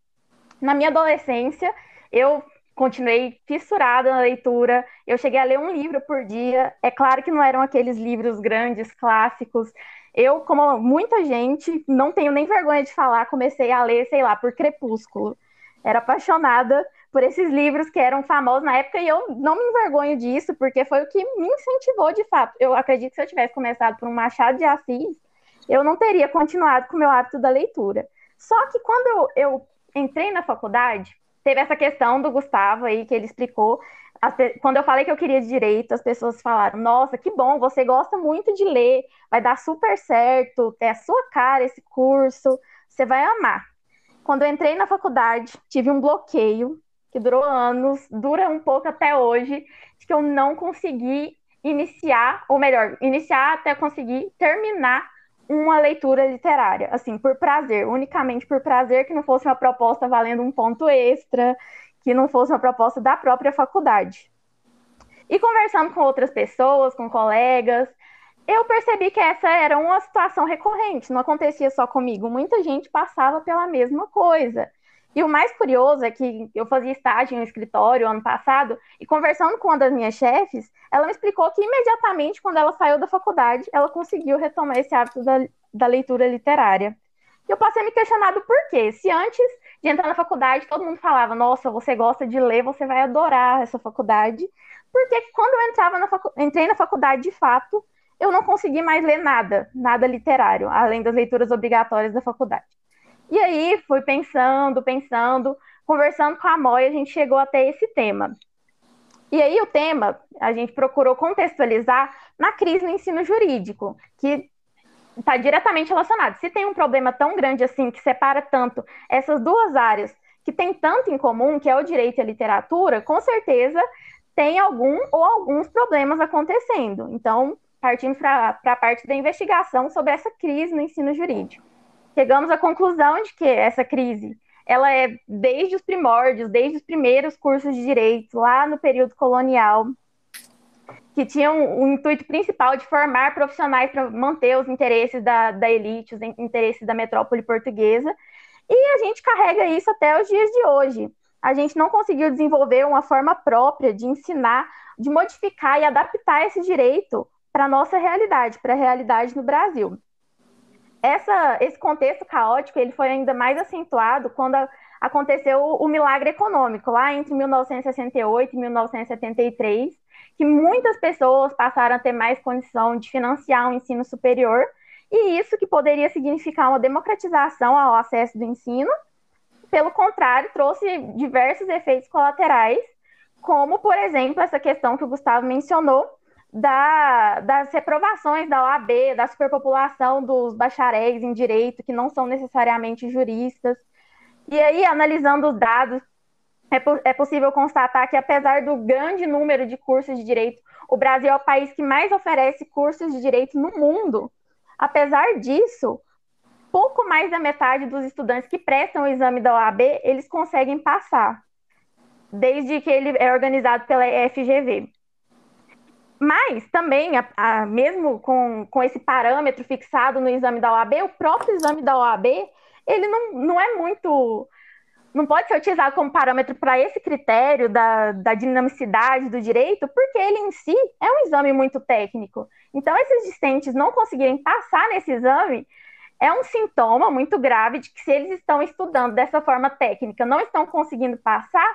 Na minha adolescência, eu continuei fissurada na leitura. Eu cheguei a ler um livro por dia. É claro que não eram aqueles livros grandes, clássicos. Eu, como muita gente, não tenho nem vergonha de falar, comecei a ler, sei lá, por Crepúsculo. Era apaixonada por esses livros que eram famosos na época e eu não me envergonho disso, porque foi o que me incentivou de fato. Eu acredito que se eu tivesse começado por um Machado de Assis, eu não teria continuado com o meu hábito da leitura. Só que quando eu, eu entrei na faculdade, teve essa questão do Gustavo aí que ele explicou quando eu falei que eu queria direito, as pessoas falaram: Nossa, que bom, você gosta muito de ler, vai dar super certo, é a sua cara esse curso, você vai amar. Quando eu entrei na faculdade, tive um bloqueio que durou anos, dura um pouco até hoje, que eu não consegui iniciar, ou melhor, iniciar até conseguir terminar uma leitura literária, assim, por prazer, unicamente por prazer, que não fosse uma proposta valendo um ponto extra, que não fosse uma proposta da própria faculdade. E conversando com outras pessoas, com colegas, eu percebi que essa era uma situação recorrente, não acontecia só comigo, muita gente passava pela mesma coisa. E o mais curioso é que eu fazia estágio em um escritório ano passado e conversando com uma das minhas chefes, ela me explicou que imediatamente quando ela saiu da faculdade, ela conseguiu retomar esse hábito da, da leitura literária. E eu passei a me questionar do porquê. Se antes de entrar na faculdade, todo mundo falava: Nossa, você gosta de ler, você vai adorar essa faculdade. Porque quando eu entrava na facu... entrei na faculdade de fato, eu não consegui mais ler nada, nada literário, além das leituras obrigatórias da faculdade. E aí fui pensando, pensando, conversando com a Moy, a gente chegou até esse tema. E aí o tema a gente procurou contextualizar na crise no ensino jurídico, que está diretamente relacionado. Se tem um problema tão grande assim que separa tanto essas duas áreas, que tem tanto em comum, que é o direito e a literatura, com certeza tem algum ou alguns problemas acontecendo. Então, partimos para a parte da investigação sobre essa crise no ensino jurídico. Chegamos à conclusão de que essa crise ela é desde os primórdios, desde os primeiros cursos de direito, lá no período colonial, que tinham o intuito principal de formar profissionais para manter os interesses da, da elite, os interesses da metrópole portuguesa, e a gente carrega isso até os dias de hoje. A gente não conseguiu desenvolver uma forma própria de ensinar, de modificar e adaptar esse direito para a nossa realidade, para a realidade no Brasil essa, esse contexto caótico ele foi ainda mais acentuado quando a, aconteceu o, o milagre econômico, lá entre 1968 e 1973, que muitas pessoas passaram a ter mais condição de financiar o um ensino superior, e isso que poderia significar uma democratização ao acesso do ensino, pelo contrário, trouxe diversos efeitos colaterais, como, por exemplo, essa questão que o Gustavo mencionou, da, das reprovações da OAB, da superpopulação dos bacharéis em direito, que não são necessariamente juristas. E aí, analisando os dados, é, é possível constatar que, apesar do grande número de cursos de direito, o Brasil é o país que mais oferece cursos de direito no mundo. Apesar disso, pouco mais da metade dos estudantes que prestam o exame da OAB, eles conseguem passar, desde que ele é organizado pela FGV. Mas também, a, a, mesmo com, com esse parâmetro fixado no exame da OAB, o próprio exame da OAB, ele não, não é muito. Não pode ser utilizado como parâmetro para esse critério da, da dinamicidade do direito, porque ele em si é um exame muito técnico. Então, esses discentes não conseguirem passar nesse exame é um sintoma muito grave de que, se eles estão estudando dessa forma técnica, não estão conseguindo passar,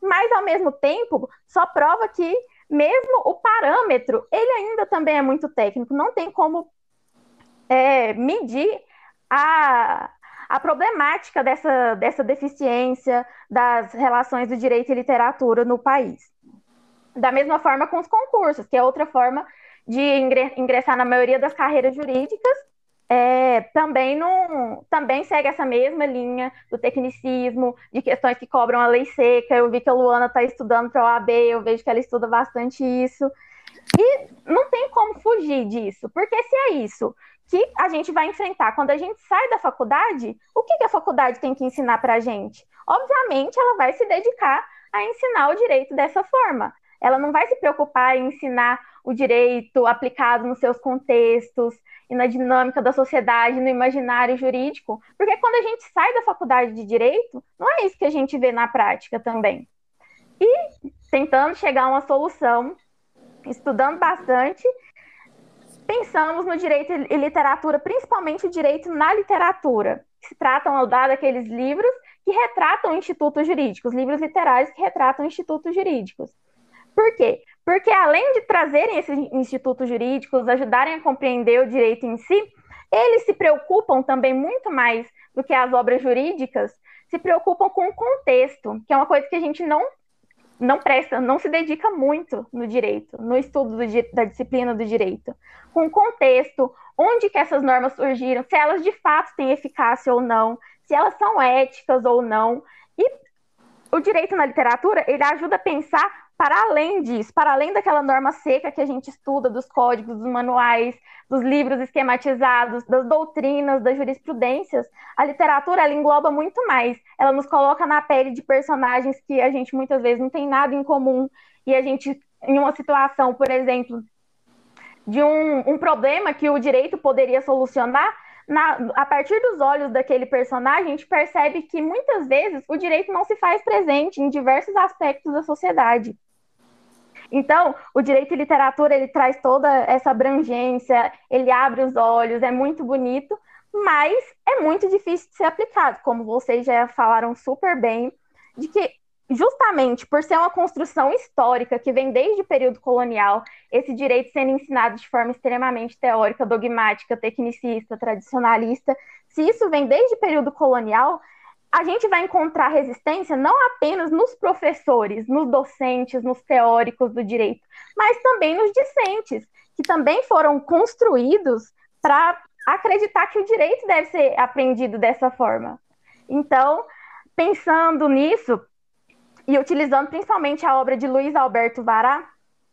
mas, ao mesmo tempo, só prova que mesmo o parâmetro, ele ainda também é muito técnico, não tem como é, medir a, a problemática dessa, dessa deficiência das relações do direito e literatura no país. Da mesma forma com os concursos, que é outra forma de ingressar na maioria das carreiras jurídicas, é, também, não, também segue essa mesma linha do tecnicismo, de questões que cobram a lei seca. Eu vi que a Luana está estudando para a OAB, eu vejo que ela estuda bastante isso. E não tem como fugir disso, porque se é isso que a gente vai enfrentar quando a gente sai da faculdade, o que, que a faculdade tem que ensinar para a gente? Obviamente, ela vai se dedicar a ensinar o direito dessa forma. Ela não vai se preocupar em ensinar o direito aplicado nos seus contextos, e na dinâmica da sociedade, no imaginário jurídico, porque quando a gente sai da faculdade de direito, não é isso que a gente vê na prática também. E tentando chegar a uma solução, estudando bastante, pensamos no direito e literatura, principalmente o direito na literatura, que se tratam ao dar daqueles livros que retratam institutos jurídicos, livros literários que retratam institutos jurídicos. Por quê? Porque além de trazerem esses institutos jurídicos, ajudarem a compreender o direito em si, eles se preocupam também muito mais do que as obras jurídicas, se preocupam com o contexto, que é uma coisa que a gente não não presta, não se dedica muito no direito, no estudo do, da disciplina do direito, com o contexto, onde que essas normas surgiram, se elas de fato têm eficácia ou não, se elas são éticas ou não. E o direito na literatura, ele ajuda a pensar para além disso, para além daquela norma seca que a gente estuda, dos códigos, dos manuais, dos livros esquematizados, das doutrinas, das jurisprudências, a literatura ela engloba muito mais. Ela nos coloca na pele de personagens que a gente muitas vezes não tem nada em comum e a gente, em uma situação, por exemplo, de um, um problema que o direito poderia solucionar, na, a partir dos olhos daquele personagem, a gente percebe que muitas vezes o direito não se faz presente em diversos aspectos da sociedade. Então, o direito e literatura ele traz toda essa abrangência, ele abre os olhos, é muito bonito, mas é muito difícil de ser aplicado, como vocês já falaram super bem, de que justamente por ser uma construção histórica que vem desde o período colonial, esse direito sendo ensinado de forma extremamente teórica, dogmática, tecnicista, tradicionalista, se isso vem desde o período colonial, a gente vai encontrar resistência não apenas nos professores, nos docentes, nos teóricos do direito, mas também nos discentes, que também foram construídos para acreditar que o direito deve ser aprendido dessa forma. Então, pensando nisso, e utilizando principalmente a obra de Luiz Alberto Vará,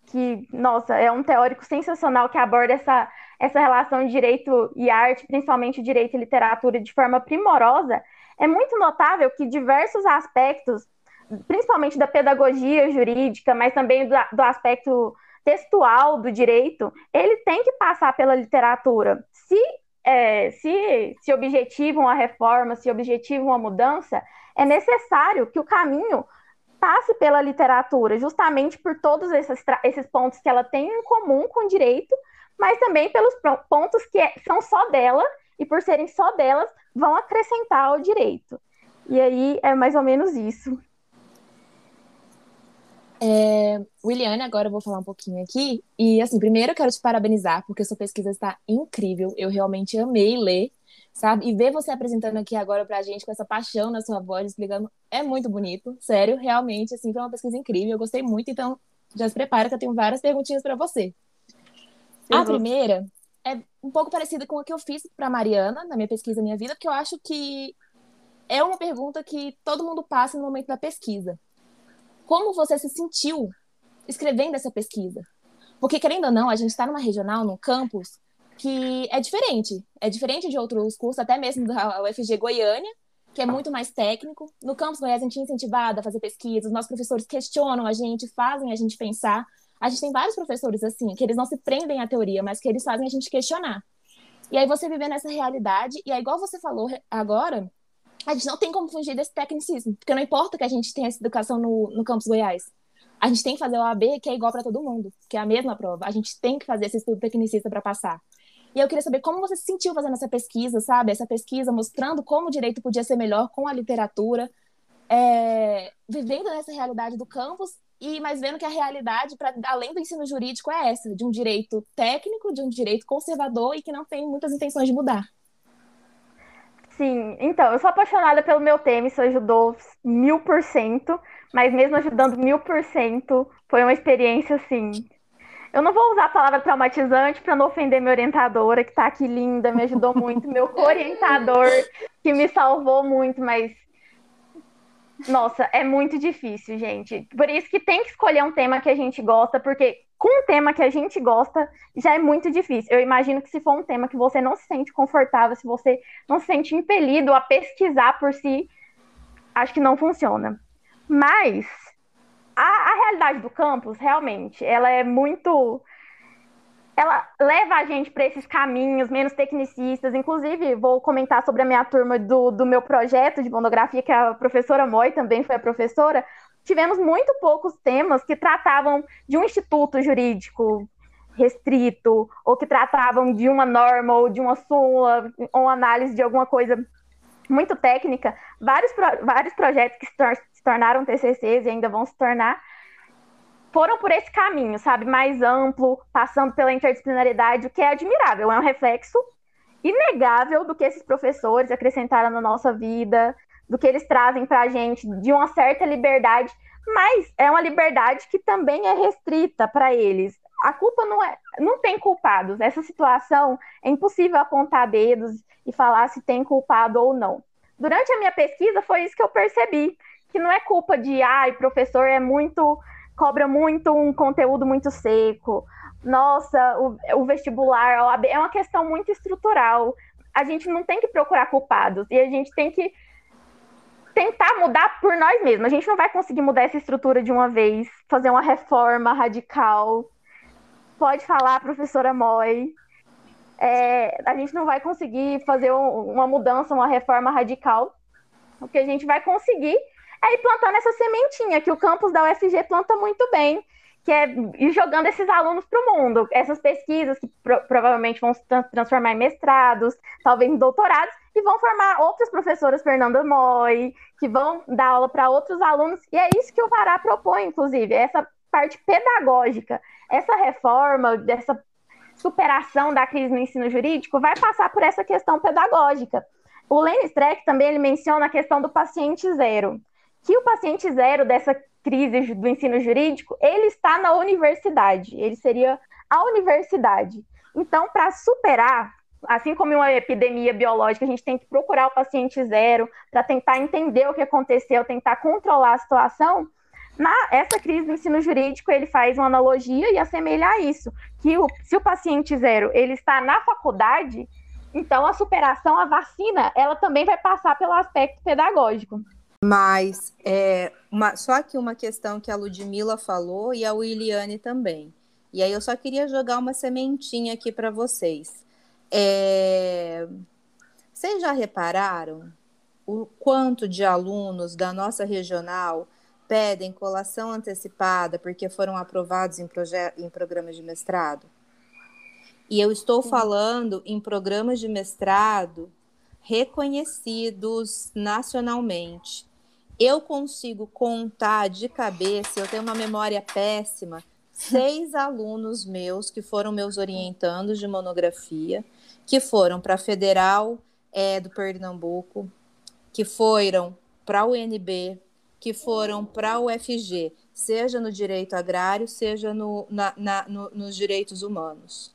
que, nossa, é um teórico sensacional que aborda essa, essa relação de direito e arte, principalmente direito e literatura, de forma primorosa, é muito notável que diversos aspectos, principalmente da pedagogia jurídica, mas também do, do aspecto textual do direito, ele tem que passar pela literatura. Se, é, se, se objetivam a reforma, se objetivam a mudança, é necessário que o caminho passe pela literatura, justamente por todos esses, esses pontos que ela tem em comum com o direito, mas também pelos pontos que é, são só dela, e por serem só delas, vão acrescentar ao direito. E aí é mais ou menos isso. É, Williane, agora eu vou falar um pouquinho aqui. E, assim, primeiro eu quero te parabenizar, porque sua pesquisa está incrível. Eu realmente amei ler, sabe? E ver você apresentando aqui agora pra gente com essa paixão na sua voz, explicando, é muito bonito. Sério, realmente, assim, foi uma pesquisa incrível. Eu gostei muito, então já se prepara que eu tenho várias perguntinhas para você. Uhum. A primeira é um pouco parecida com a que eu fiz para Mariana, na minha pesquisa Minha Vida, porque eu acho que é uma pergunta que todo mundo passa no momento da pesquisa como você se sentiu escrevendo essa pesquisa? Porque, querendo ou não, a gente está numa regional, num campus, que é diferente. É diferente de outros cursos, até mesmo da UFG Goiânia, que é muito mais técnico. No campus Goiás, a gente é incentivado a fazer pesquisas, os nossos professores questionam a gente, fazem a gente pensar. A gente tem vários professores assim, que eles não se prendem à teoria, mas que eles fazem a gente questionar. E aí você viver nessa realidade, e é igual você falou agora, a gente não tem como fugir desse tecnicismo, porque não importa que a gente tenha essa educação no, no campus Goiás. A gente tem que fazer o AB, que é igual para todo mundo, que é a mesma prova. A gente tem que fazer esse estudo tecnicista para passar. E eu queria saber como você se sentiu fazendo essa pesquisa, sabe? Essa pesquisa mostrando como o direito podia ser melhor com a literatura, é, vivendo nessa realidade do campus e mas vendo que a realidade, para além do ensino jurídico, é essa, de um direito técnico, de um direito conservador e que não tem muitas intenções de mudar. Sim, então, eu sou apaixonada pelo meu tema, isso ajudou mil por cento, mas mesmo ajudando mil por cento, foi uma experiência assim. Eu não vou usar a palavra traumatizante para não ofender minha orientadora, que está aqui linda, me ajudou muito, meu orientador, que me salvou muito, mas. Nossa, é muito difícil, gente. Por isso que tem que escolher um tema que a gente gosta, porque com um tema que a gente gosta, já é muito difícil. Eu imagino que se for um tema que você não se sente confortável, se você não se sente impelido a pesquisar por si, acho que não funciona. Mas a, a realidade do campus, realmente, ela é muito. Ela leva a gente para esses caminhos menos tecnicistas. Inclusive, vou comentar sobre a minha turma do, do meu projeto de monografia, que a professora Moi também foi a professora, tivemos muito poucos temas que tratavam de um instituto jurídico restrito, ou que tratavam de uma norma, ou de uma súmula, ou análise de alguma coisa muito técnica. Vários, vários projetos que se tornaram TCCs e ainda vão se tornar, foram por esse caminho, sabe, mais amplo, passando pela interdisciplinaridade, o que é admirável, é um reflexo inegável do que esses professores acrescentaram na nossa vida, do que eles trazem para a gente, de uma certa liberdade, mas é uma liberdade que também é restrita para eles. A culpa não é, não tem culpados. Essa situação é impossível apontar dedos e falar se tem culpado ou não. Durante a minha pesquisa foi isso que eu percebi, que não é culpa de, ai, professor é muito cobra muito um conteúdo muito seco. Nossa, o, o vestibular, a OAB, é uma questão muito estrutural. A gente não tem que procurar culpados e a gente tem que tentar mudar por nós mesmos. A gente não vai conseguir mudar essa estrutura de uma vez, fazer uma reforma radical. Pode falar, professora Moy. É, a gente não vai conseguir fazer um, uma mudança, uma reforma radical. O que a gente vai conseguir ir plantando essa sementinha que o campus da UFG planta muito bem, que é ir jogando esses alunos para o mundo. Essas pesquisas que pro provavelmente vão se transformar em mestrados, talvez em doutorados, e vão formar outras professoras Fernanda Moy, que vão dar aula para outros alunos, e é isso que o Vará propõe, inclusive, essa parte pedagógica. Essa reforma, dessa superação da crise no ensino jurídico vai passar por essa questão pedagógica. O Lenny Streck também ele menciona a questão do paciente zero, que o paciente zero dessa crise do ensino jurídico, ele está na universidade, ele seria a universidade. Então, para superar, assim como uma epidemia biológica, a gente tem que procurar o paciente zero para tentar entender o que aconteceu, tentar controlar a situação. Na essa crise do ensino jurídico, ele faz uma analogia e assemelha a isso, que o, se o paciente zero ele está na faculdade, então a superação, a vacina, ela também vai passar pelo aspecto pedagógico. Mas é, uma, só aqui uma questão que a Ludmilla falou e a Williane também. E aí eu só queria jogar uma sementinha aqui para vocês. É... Vocês já repararam o quanto de alunos da nossa regional pedem colação antecipada porque foram aprovados em, em programas de mestrado? E eu estou falando em programas de mestrado reconhecidos nacionalmente. Eu consigo contar de cabeça, eu tenho uma memória péssima, seis alunos meus que foram meus orientandos de monografia, que foram para a Federal é, do Pernambuco, que foram para a UNB, que foram para o UFG, seja no direito agrário, seja no, na, na, no, nos direitos humanos.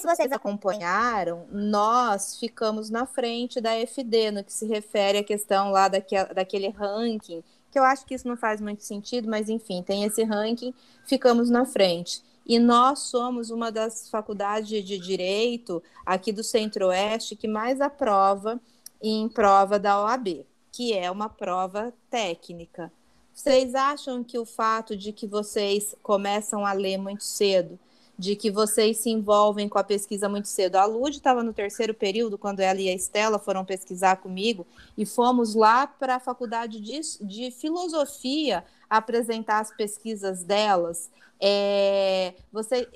Se vocês acompanharam, nós ficamos na frente da FD no que se refere à questão lá daquele, daquele ranking que eu acho que isso não faz muito sentido, mas enfim, tem esse ranking, ficamos na frente. E nós somos uma das faculdades de direito aqui do Centro-Oeste que mais aprova em prova da OAB, que é uma prova técnica. Vocês acham que o fato de que vocês começam a ler muito cedo de que vocês se envolvem com a pesquisa muito cedo. A Lud estava no terceiro período, quando ela e a Estela foram pesquisar comigo, e fomos lá para a faculdade de, de filosofia apresentar as pesquisas delas. É, você,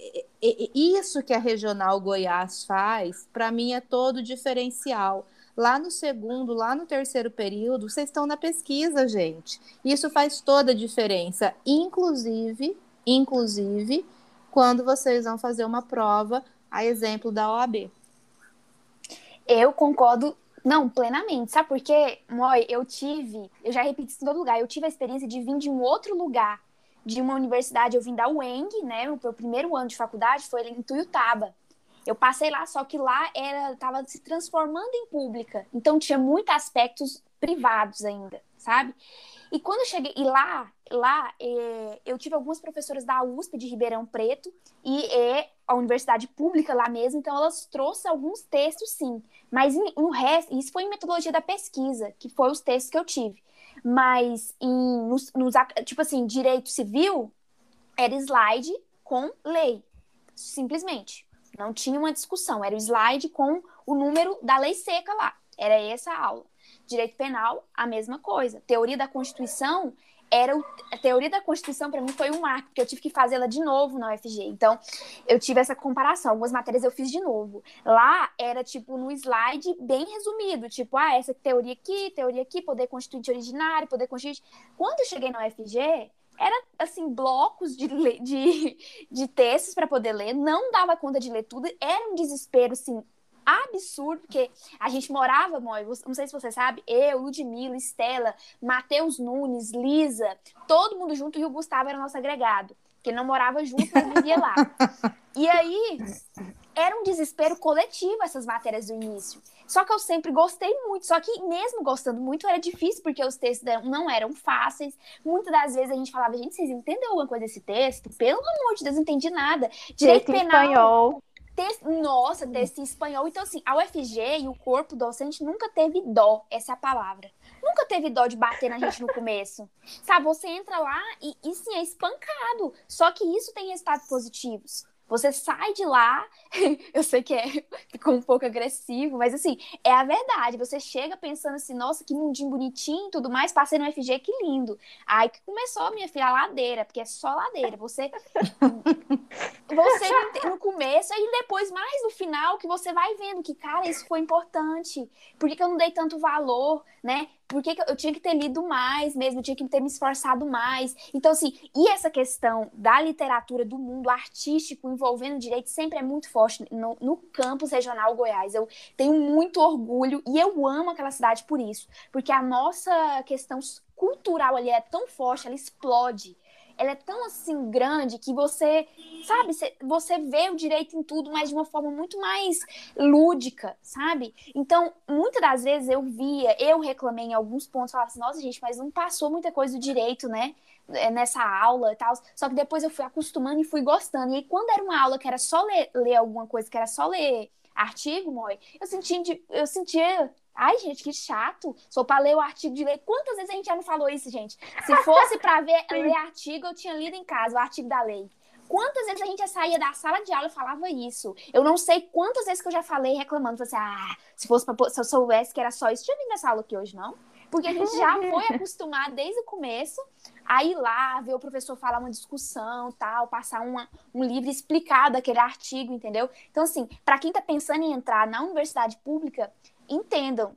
isso que a Regional Goiás faz, para mim, é todo diferencial. Lá no segundo, lá no terceiro período, vocês estão na pesquisa, gente. Isso faz toda a diferença, inclusive, inclusive quando vocês vão fazer uma prova, a exemplo da OAB. Eu concordo, não, plenamente. Sabe por quê? Moi, eu tive, eu já repeti isso em todo lugar, eu tive a experiência de vir de um outro lugar, de uma universidade, eu vim da UENG, né? O meu primeiro ano de faculdade foi em Tuiutaba. Eu passei lá, só que lá era estava se transformando em pública. Então tinha muitos aspectos privados ainda, sabe? E quando eu cheguei, e lá, lá é, eu tive algumas professoras da USP de Ribeirão Preto e é a universidade pública lá mesmo, então elas trouxeram alguns textos sim, mas em, no resto, isso foi em metodologia da pesquisa, que foi os textos que eu tive. Mas em, nos, nos, tipo assim, direito civil era slide com lei, simplesmente. Não tinha uma discussão, era o slide com o número da lei seca lá. Era essa a aula. Direito penal, a mesma coisa. Teoria da Constituição era o, a teoria da Constituição para mim foi um marco, porque eu tive que fazê-la de novo na UFG. Então, eu tive essa comparação. Algumas matérias eu fiz de novo. Lá era tipo no slide bem resumido, tipo, ah, essa teoria aqui, teoria aqui, poder constituinte originário, poder constituinte. Quando eu cheguei na UFG, era assim blocos de, de, de textos para poder ler, não dava conta de ler tudo, era um desespero assim absurdo, porque a gente morava, Moi, não sei se você sabe, eu, Ludmilla, Estela, Matheus Nunes, Lisa, todo mundo junto e o Gustavo era nosso agregado, que não morava junto, mas vivia lá. E aí, era um desespero coletivo essas matérias do início. Só que eu sempre gostei muito, só que mesmo gostando muito, era difícil, porque os textos não eram fáceis. Muitas das vezes a gente falava, gente, vocês entendem alguma coisa desse texto? Pelo amor de Deus, não entendi nada. Direito penal. Espanhol. Texto, nossa, texto em espanhol. Então, assim, a UFG e o corpo docente nunca teve dó, essa é a palavra. Nunca teve dó de bater na gente no começo. Sabe, você entra lá e, e sim, é espancado. Só que isso tem resultados positivos. Você sai de lá, eu sei que é, ficou um pouco agressivo, mas assim, é a verdade. Você chega pensando assim, nossa, que mundinho bonitinho e tudo mais, passei no FG, que lindo. Aí que começou, minha filha, a ladeira, porque é só ladeira. Você. você no começo, e depois, mais no final, que você vai vendo que, cara, isso foi importante. Por que, que eu não dei tanto valor, né? Porque eu tinha que ter lido mais mesmo, tinha que ter me esforçado mais. Então, assim, e essa questão da literatura, do mundo artístico envolvendo direito sempre é muito forte no, no campus regional Goiás. Eu tenho muito orgulho e eu amo aquela cidade por isso, porque a nossa questão cultural ali é tão forte, ela explode ela é tão assim grande que você, sabe, você vê o direito em tudo, mas de uma forma muito mais lúdica, sabe? Então, muitas das vezes eu via, eu reclamei em alguns pontos, falava assim, nossa, gente, mas não passou muita coisa do direito, né? É, nessa aula e tal. Só que depois eu fui acostumando e fui gostando. E aí, quando era uma aula que era só ler, ler alguma coisa, que era só ler artigo, Moi, eu sentia, eu sentia Ai, gente, que chato. Sou para ler o artigo de ler. Quantas vezes a gente já não falou isso, gente? Se fosse para ver ler artigo, eu tinha lido em casa o artigo da lei. Quantas vezes a gente já saía da sala de aula e falava isso? Eu não sei quantas vezes que eu já falei reclamando, falei assim, ah, se fosse pra, se eu soubesse que era só isso, tinha vindo nessa aula aqui hoje, não? Porque a gente já foi acostumado desde o começo a ir lá, ver o professor falar uma discussão, tal, passar uma, um livro explicado aquele artigo, entendeu? Então, assim, para quem está pensando em entrar na universidade pública, entendam.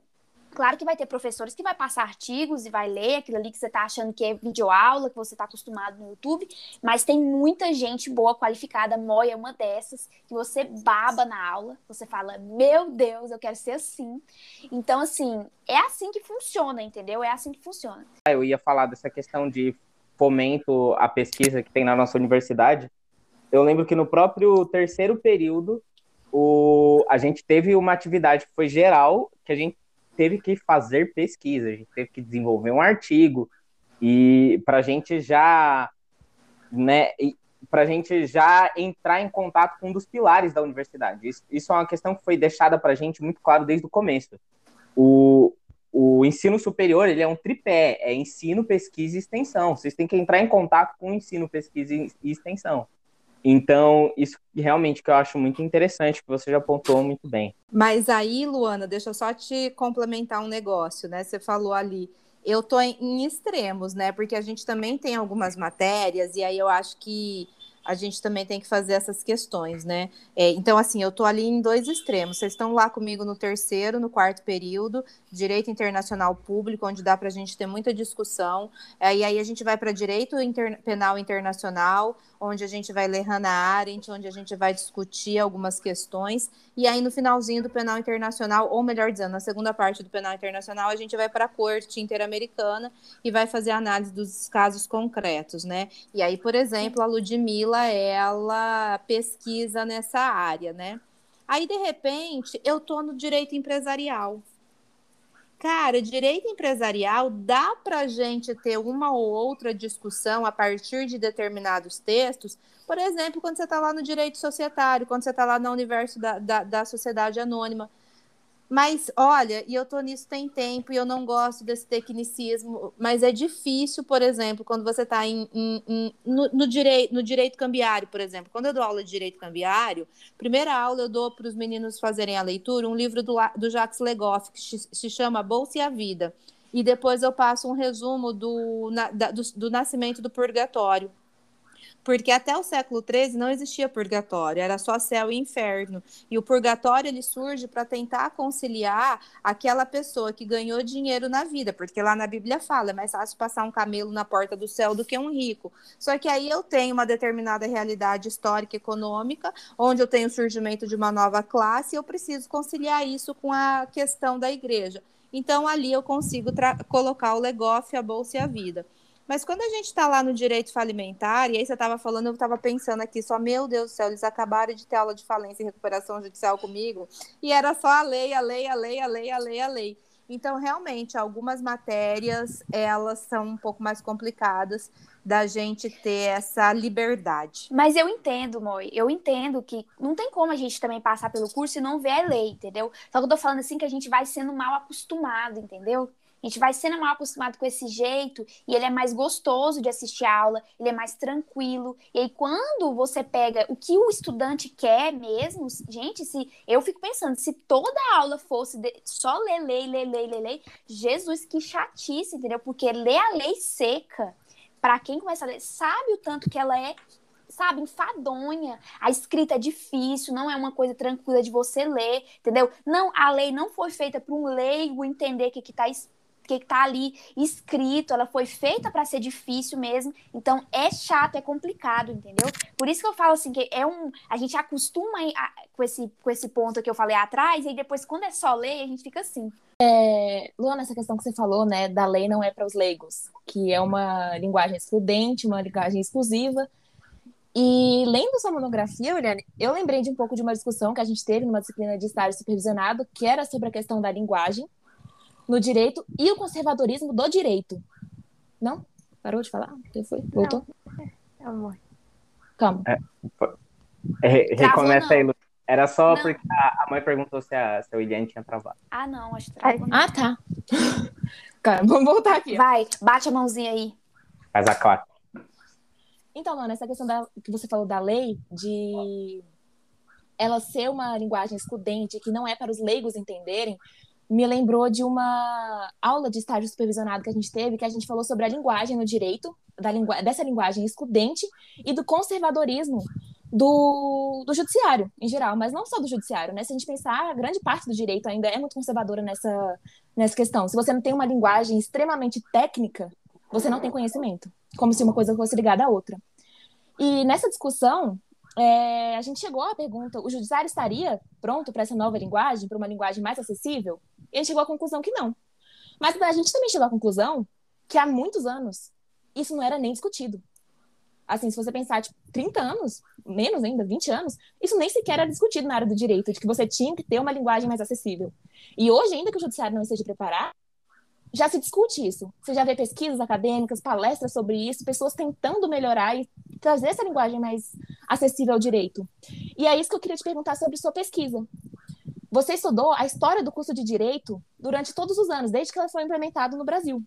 Claro que vai ter professores que vai passar artigos e vai ler aquilo ali que você está achando que é videoaula, que você está acostumado no YouTube, mas tem muita gente boa, qualificada, Moia é uma dessas, que você baba na aula, você fala, meu Deus, eu quero ser assim. Então, assim, é assim que funciona, entendeu? É assim que funciona. Eu ia falar dessa questão de fomento à pesquisa que tem na nossa universidade. Eu lembro que no próprio terceiro período o, a gente teve uma atividade que foi geral, que a gente teve que fazer pesquisa, a gente teve que desenvolver um artigo, e para a gente já, né, para a gente já entrar em contato com um dos pilares da universidade. Isso, isso é uma questão que foi deixada para a gente muito claro desde o começo. O, o ensino superior ele é um tripé, é ensino, pesquisa e extensão. Vocês têm que entrar em contato com ensino, pesquisa e extensão. Então, isso realmente que eu acho muito interessante, que você já apontou muito bem. Mas aí, Luana, deixa eu só te complementar um negócio, né? Você falou ali, eu tô em extremos, né? Porque a gente também tem algumas matérias, e aí eu acho que a gente também tem que fazer essas questões, né? É, então, assim, eu tô ali em dois extremos. Vocês estão lá comigo no terceiro, no quarto período, Direito Internacional Público, onde dá para a gente ter muita discussão. É, e aí a gente vai para Direito Inter Penal Internacional, onde a gente vai ler Hannah Arendt, onde a gente vai discutir algumas questões. E aí, no finalzinho do penal internacional, ou melhor dizendo, na segunda parte do penal internacional, a gente vai para a corte interamericana e vai fazer análise dos casos concretos, né? E aí, por exemplo, a Ludmilla, ela pesquisa nessa área, né? Aí, de repente, eu tô no direito empresarial. Cara, direito empresarial dá para a gente ter uma ou outra discussão a partir de determinados textos. Por exemplo, quando você está lá no direito societário, quando você está lá no universo da, da, da sociedade anônima. Mas, olha, e eu tô nisso tem tempo e eu não gosto desse tecnicismo, mas é difícil, por exemplo, quando você está em, em, em, no, no, direito, no direito cambiário, por exemplo. Quando eu dou aula de direito cambiário, primeira aula eu dou para os meninos fazerem a leitura um livro do, do Jacques Legoff, que se chama Bolsa e a Vida. E depois eu passo um resumo do, na, da, do, do nascimento do purgatório porque até o século XIII não existia purgatório, era só céu e inferno. E o purgatório ele surge para tentar conciliar aquela pessoa que ganhou dinheiro na vida, porque lá na Bíblia fala, é mais fácil passar um camelo na porta do céu do que um rico. Só que aí eu tenho uma determinada realidade histórica e econômica, onde eu tenho o surgimento de uma nova classe, e eu preciso conciliar isso com a questão da igreja. Então ali eu consigo colocar o legoff, a bolsa e a vida. Mas quando a gente está lá no direito falimentar, e aí você estava falando, eu estava pensando aqui, só, meu Deus do céu, eles acabaram de ter aula de falência e recuperação judicial comigo, e era só a lei, a lei, a lei, a lei, a lei, a lei. Então, realmente, algumas matérias, elas são um pouco mais complicadas da gente ter essa liberdade. Mas eu entendo, Moi, eu entendo que não tem como a gente também passar pelo curso e não ver a lei, entendeu? Só que eu tô falando assim que a gente vai sendo mal acostumado, entendeu? A gente vai sendo mal acostumado com esse jeito e ele é mais gostoso de assistir a aula, ele é mais tranquilo. E aí, quando você pega o que o estudante quer mesmo, gente, se eu fico pensando, se toda a aula fosse de, só ler, ler, ler, ler, ler, ler, Jesus, que chatice, entendeu? Porque ler a lei seca, para quem começa a ler, sabe o tanto que ela é sabe, enfadonha. A escrita é difícil, não é uma coisa tranquila de você ler, entendeu? Não, a lei não foi feita para um leigo entender o que está porque tá ali escrito, ela foi feita para ser difícil mesmo. Então é chato, é complicado, entendeu? Por isso que eu falo assim que é um, a gente acostuma a, com esse com esse ponto que eu falei atrás e depois quando é só ler, a gente fica assim. É, Luana, essa questão que você falou, né, da lei não é para os leigos, que é uma linguagem excludente, uma linguagem exclusiva. E lendo sua monografia, Eliane, eu lembrei de um pouco de uma discussão que a gente teve numa disciplina de estágio supervisionado, que era sobre a questão da linguagem no direito e o conservadorismo do direito. Não? Parou de falar? Você foi? Voltou? Não. Amor. Calma. É, é, recomeça aí, Lu. Era só não. porque a, mãe perguntou se a, se a William tinha travado. Ah, não, acho que travou. Ah, tá. Cara, vamos voltar aqui. Vai, bate a mãozinha aí. Faz a claque. Então, Lana, essa questão da, que você falou da lei, de ela ser uma linguagem excludente, que não é para os leigos entenderem, me lembrou de uma aula de estágio supervisionado que a gente teve, que a gente falou sobre a linguagem no direito, da lingu dessa linguagem excludente e do conservadorismo do, do judiciário, em geral, mas não só do judiciário, né? Se a gente pensar, a grande parte do direito ainda é muito conservadora nessa, nessa questão. Se você não tem uma linguagem extremamente técnica, você não tem conhecimento, como se uma coisa fosse ligada à outra. E nessa discussão, é, a gente chegou à pergunta: o judiciário estaria pronto para essa nova linguagem, para uma linguagem mais acessível? E a gente chegou à conclusão que não. Mas a gente também chegou à conclusão que há muitos anos isso não era nem discutido. Assim, se você pensar, tipo, 30 anos, menos ainda, 20 anos, isso nem sequer era discutido na área do direito, de que você tinha que ter uma linguagem mais acessível. E hoje, ainda que o judiciário não esteja preparado, já se discute isso. Você já vê pesquisas acadêmicas, palestras sobre isso, pessoas tentando melhorar e trazer essa linguagem mais acessível ao direito. E é isso que eu queria te perguntar sobre sua pesquisa. Você estudou a história do curso de direito durante todos os anos, desde que ela foi implementada no Brasil.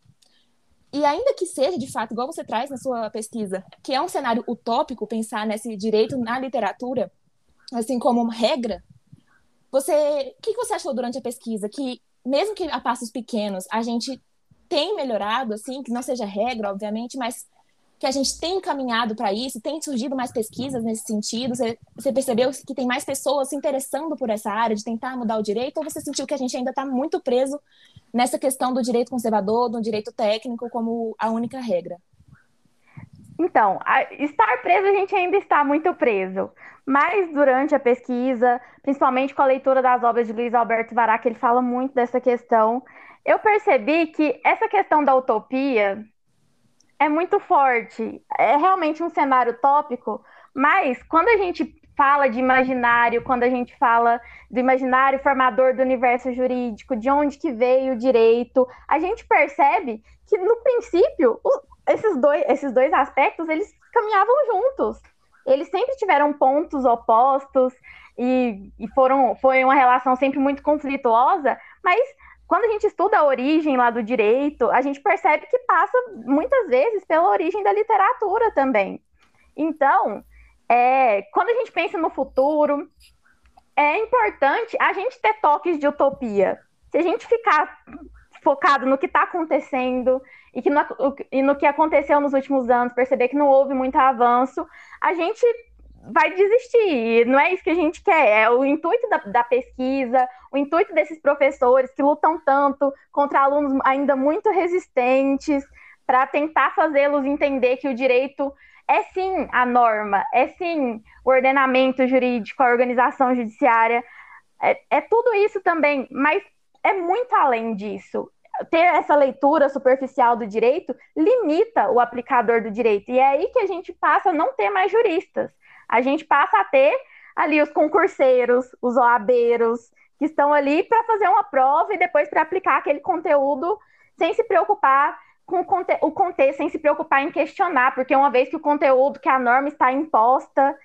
E ainda que seja, de fato, igual você traz na sua pesquisa, que é um cenário utópico pensar nesse direito na literatura, assim como uma regra, você, o que você achou durante a pesquisa? Que mesmo que a passos pequenos, a gente tem melhorado, assim, que não seja regra, obviamente, mas que a gente tem caminhado para isso, tem surgido mais pesquisas nesse sentido? Você, percebeu que tem mais pessoas se interessando por essa área de tentar mudar o direito? Ou você sentiu que a gente ainda está muito preso nessa questão do direito conservador, do direito técnico como a única regra? Então, a, estar preso a gente ainda está muito preso. Mas durante a pesquisa, principalmente com a leitura das obras de Luiz Alberto Varac, ele fala muito dessa questão. Eu percebi que essa questão da utopia é muito forte. É realmente um cenário tópico, mas quando a gente fala de imaginário, quando a gente fala do imaginário formador do universo jurídico, de onde que veio o direito, a gente percebe que no princípio esses dois, esses dois aspectos eles caminhavam juntos eles sempre tiveram pontos opostos e, e foram, foi uma relação sempre muito conflituosa, mas quando a gente estuda a origem lá do direito, a gente percebe que passa muitas vezes pela origem da literatura também. Então, é, quando a gente pensa no futuro, é importante a gente ter toques de utopia. Se a gente ficar focado no que está acontecendo e, que no, e no que aconteceu nos últimos anos, perceber que não houve muito avanço, a gente vai desistir. Não é isso que a gente quer. É o intuito da, da, pesquisa, o intuito desses professores que lutam tanto contra alunos ainda muito resistentes, para tentar fazê-los entender que o direito é sim a norma, é sim o ordenamento jurídico, a organização judiciária. É, é tudo isso também, mas é muito além disso. Ter essa leitura superficial do direito limita o aplicador do direito. E é aí que a gente passa a não ter mais juristas. A gente passa a ter ali os concurseiros, os OABeiros, que estão ali para fazer uma prova e depois para aplicar aquele conteúdo sem se preocupar com o contexto, sem se preocupar em questionar, porque uma vez que o conteúdo, que a norma está imposta,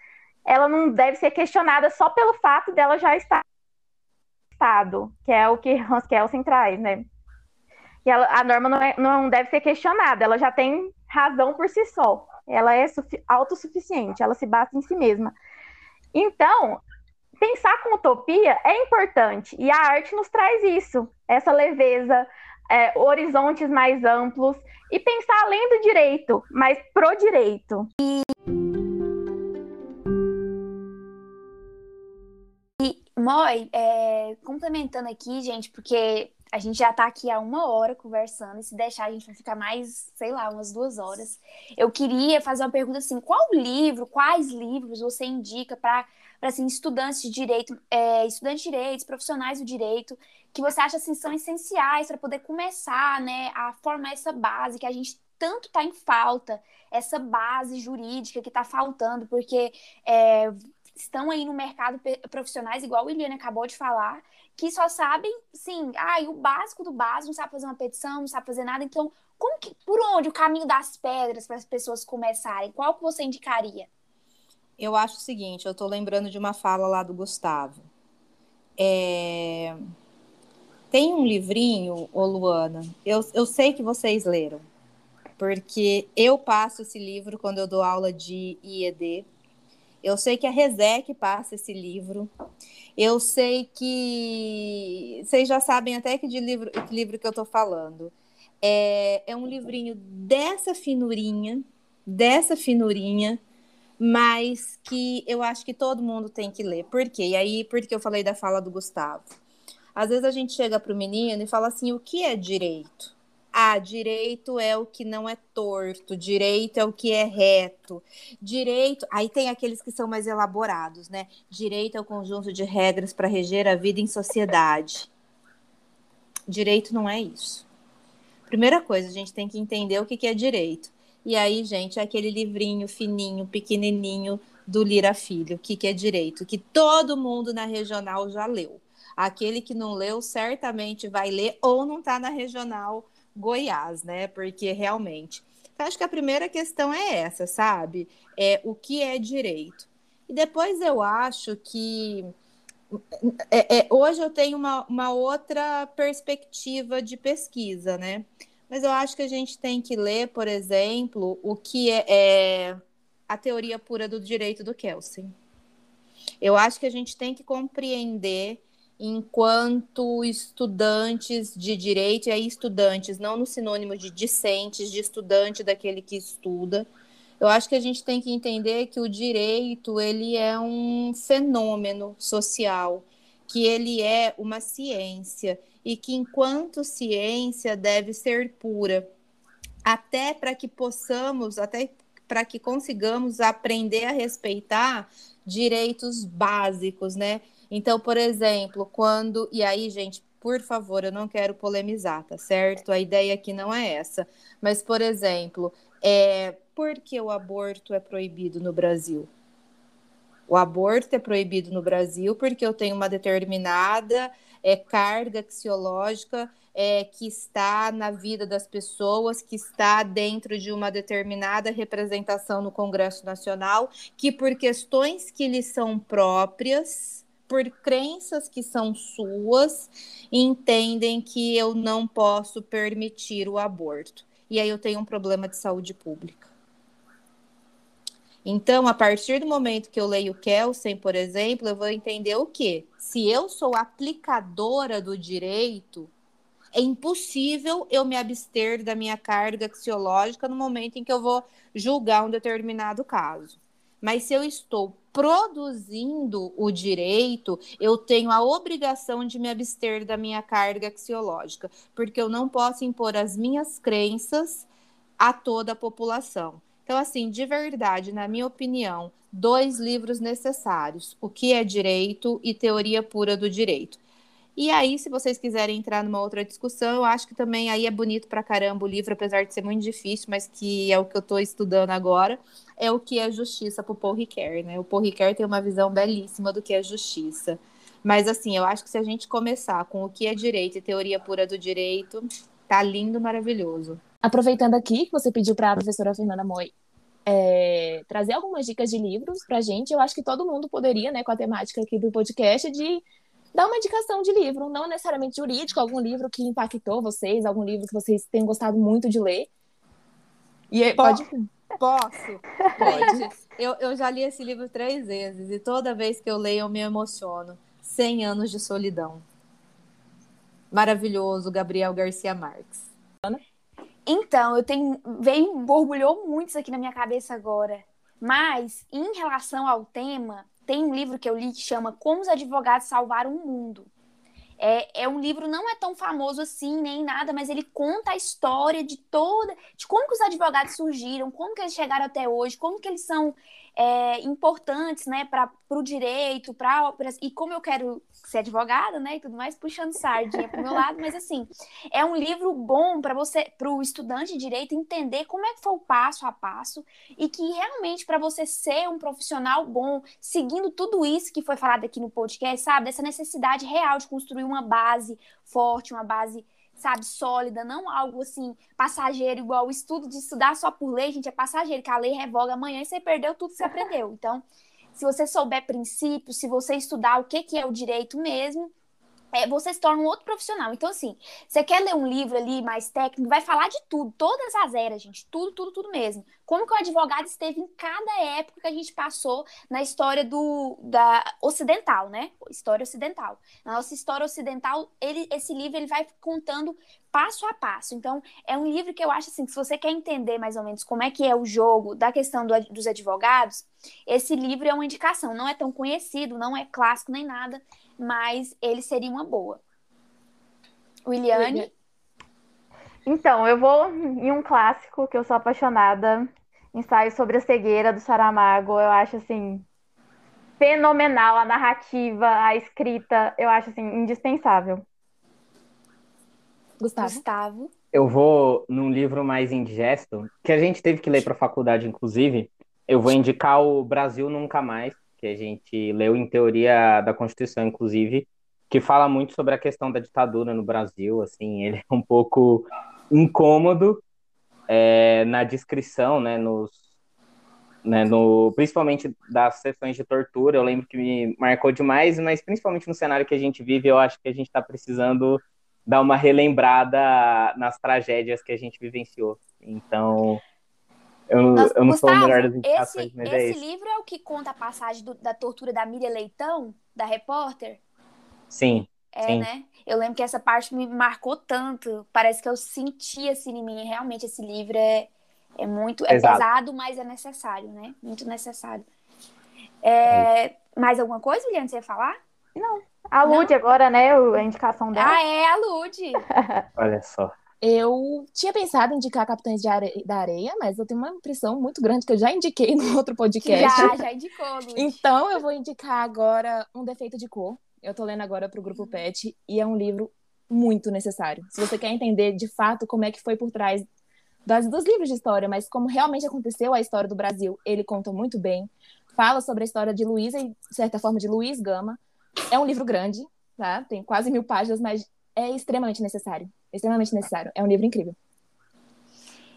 ela não deve ser questionada só pelo fato dela já estar Estado, que é o que Hans Kelsen traz, né? E ela, a norma não, é, não deve ser questionada, ela já tem razão por si só. Ela é autossuficiente, ela se basta em si mesma. Então, pensar com utopia é importante, e a arte nos traz isso, essa leveza, é, horizontes mais amplos, e pensar além do direito, mas pro direito. E Moi, é, complementando aqui, gente, porque a gente já está aqui há uma hora conversando, e se deixar, a gente vai ficar mais, sei lá, umas duas horas. Eu queria fazer uma pergunta assim: qual livro, quais livros você indica para assim, estudantes de direito, é, estudantes de direitos, profissionais do direito, que você acha assim, são essenciais para poder começar né, a formar essa base que a gente tanto está em falta, essa base jurídica que está faltando, porque é, estão aí no mercado profissionais, igual o Iliane acabou de falar, que só sabem, sim, ah, o básico do básico, não sabe fazer uma petição, não sabe fazer nada. Então, como que, por onde o caminho das pedras para as pessoas começarem? Qual que você indicaria? Eu acho o seguinte, eu estou lembrando de uma fala lá do Gustavo. É... Tem um livrinho, ô Luana, eu, eu sei que vocês leram, porque eu passo esse livro quando eu dou aula de IED. Eu sei que a Resec passa esse livro. Eu sei que vocês já sabem até que de livro, que livro que eu estou falando. É, é um livrinho dessa finurinha, dessa finurinha, mas que eu acho que todo mundo tem que ler. Por quê? E aí, porque eu falei da fala do Gustavo. Às vezes a gente chega para o menino e fala assim: o que é direito? Ah, direito é o que não é torto, direito é o que é reto. Direito, aí tem aqueles que são mais elaborados, né? Direito é o conjunto de regras para reger a vida em sociedade. Direito não é isso. Primeira coisa, a gente tem que entender o que é direito. E aí, gente, é aquele livrinho fininho, pequenininho do Lira Filho, o que é direito, que todo mundo na regional já leu. Aquele que não leu certamente vai ler ou não está na regional Goiás, né? Porque realmente. Eu acho que a primeira questão é essa, sabe? É o que é direito. E depois eu acho que é, é, hoje eu tenho uma, uma outra perspectiva de pesquisa, né? Mas eu acho que a gente tem que ler, por exemplo, o que é, é a teoria pura do direito do Kelsen. Eu acho que a gente tem que compreender enquanto estudantes de direito, e aí estudantes, não no sinônimo de discentes, de estudante daquele que estuda. Eu acho que a gente tem que entender que o direito ele é um fenômeno social, que ele é uma ciência e que enquanto ciência deve ser pura, até para que possamos, até para que consigamos aprender a respeitar direitos básicos, né? Então, por exemplo, quando. E aí, gente, por favor, eu não quero polemizar, tá certo? A ideia aqui não é essa. Mas, por exemplo, é... por que o aborto é proibido no Brasil? O aborto é proibido no Brasil porque eu tenho uma determinada é, carga axiológica é, que está na vida das pessoas, que está dentro de uma determinada representação no Congresso Nacional, que por questões que lhes são próprias, por crenças que são suas, entendem que eu não posso permitir o aborto. E aí eu tenho um problema de saúde pública. Então, a partir do momento que eu leio Kelsen, por exemplo, eu vou entender o quê? Se eu sou aplicadora do direito, é impossível eu me abster da minha carga axiológica no momento em que eu vou julgar um determinado caso. Mas se eu estou produzindo o direito, eu tenho a obrigação de me abster da minha carga axiológica, porque eu não posso impor as minhas crenças a toda a população. Então, assim, de verdade, na minha opinião, dois livros necessários: O que é Direito e Teoria Pura do Direito. E aí, se vocês quiserem entrar numa outra discussão, eu acho que também aí é bonito pra caramba o livro, apesar de ser muito difícil, mas que é o que eu estou estudando agora, é o que é justiça para o Paul Ricoeur, né? O Paul Ricoeur tem uma visão belíssima do que é justiça. Mas assim, eu acho que se a gente começar com o que é direito e teoria pura do direito, tá lindo, maravilhoso. Aproveitando aqui que você pediu para a professora Fernanda Moi é, trazer algumas dicas de livros para gente, eu acho que todo mundo poderia, né, com a temática aqui do podcast, de dá uma indicação de livro, não necessariamente jurídico, algum livro que impactou vocês, algum livro que vocês tenham gostado muito de ler. E aí, pode. Posso? Gente, eu, eu já li esse livro três vezes e toda vez que eu leio eu me emociono. 100 anos de solidão. Maravilhoso, Gabriel Garcia Marques. Então, eu tenho. Veio, borbulhou muito isso aqui na minha cabeça agora. Mas, em relação ao tema, tem um livro que eu li que chama Como os Advogados Salvaram o Mundo. É, é um livro, não é tão famoso assim, nem nada, mas ele conta a história de toda, de como que os advogados surgiram, como que eles chegaram até hoje, como que eles são é, importantes, né, para o direito, para e como eu quero ser advogada, né, e tudo mais, puxando sardinha para o meu lado, mas assim, é um livro bom para você, para o estudante de direito entender como é que foi o passo a passo e que realmente para você ser um profissional bom, seguindo tudo isso que foi falado aqui no podcast, sabe, dessa necessidade real de construir uma base forte, uma base sabe, sólida, não algo assim, passageiro, igual o estudo de estudar só por lei, gente, é passageiro, que a lei revoga amanhã e você perdeu tudo que você aprendeu. Então, se você souber princípios, se você estudar o que, que é o direito mesmo, é, você se torna um outro profissional. Então, assim, você quer ler um livro ali mais técnico, vai falar de tudo, todas as eras, gente, tudo, tudo, tudo mesmo. Como que o advogado esteve em cada época que a gente passou na história do da ocidental, né? História ocidental. Na nossa história ocidental, ele, esse livro ele vai contando passo a passo. Então, é um livro que eu acho assim, que se você quer entender mais ou menos como é que é o jogo da questão do, dos advogados, esse livro é uma indicação. Não é tão conhecido, não é clássico nem nada, mas ele seria uma boa. Williane? Então, eu vou em um clássico que eu sou apaixonada, ensaio sobre a cegueira do Saramago. Eu acho assim fenomenal a narrativa, a escrita, eu acho assim indispensável. Gustavo. Gustavo. Eu vou num livro mais indigesto, que a gente teve que ler para a faculdade, inclusive. Eu vou indicar o Brasil Nunca Mais, que a gente leu em teoria da Constituição, inclusive, que fala muito sobre a questão da ditadura no Brasil. Assim, ele é um pouco incômodo é, na descrição, né, nos, né, no, principalmente das sessões de tortura. Eu lembro que me marcou demais, mas principalmente no cenário que a gente vive, eu acho que a gente está precisando dar uma relembrada nas tragédias que a gente vivenciou. Então, eu, Nossa, eu não Gustavo, sou o melhor das indicações, esse, mas é esse livro é o que conta a passagem do, da tortura da Miriam Leitão, da repórter? Sim. É, sim. né? Eu lembro que essa parte me marcou tanto. Parece que eu senti assim em mim. Realmente, esse livro é, é muito. É Exato. pesado, mas é necessário, né? Muito necessário. É, é mais alguma coisa, Juliana, você ia falar? Não. A Lud agora, né? A indicação dela. Ah, é, a Lud. Olha só. Eu tinha pensado em indicar Capitães Are... da Areia, mas eu tenho uma impressão muito grande que eu já indiquei no outro podcast. Já, já indicou, Lud. Então eu vou indicar agora Um Defeito de Cor. Eu tô lendo agora pro Grupo Pet e é um livro muito necessário. Se você quer entender de fato como é que foi por trás das, dos livros de história, mas como realmente aconteceu a história do Brasil, ele conta muito bem. Fala sobre a história de Luísa e, de certa forma, de Luiz Gama. É um livro grande, tá? Tem quase mil páginas, mas é extremamente necessário. Extremamente necessário. É um livro incrível.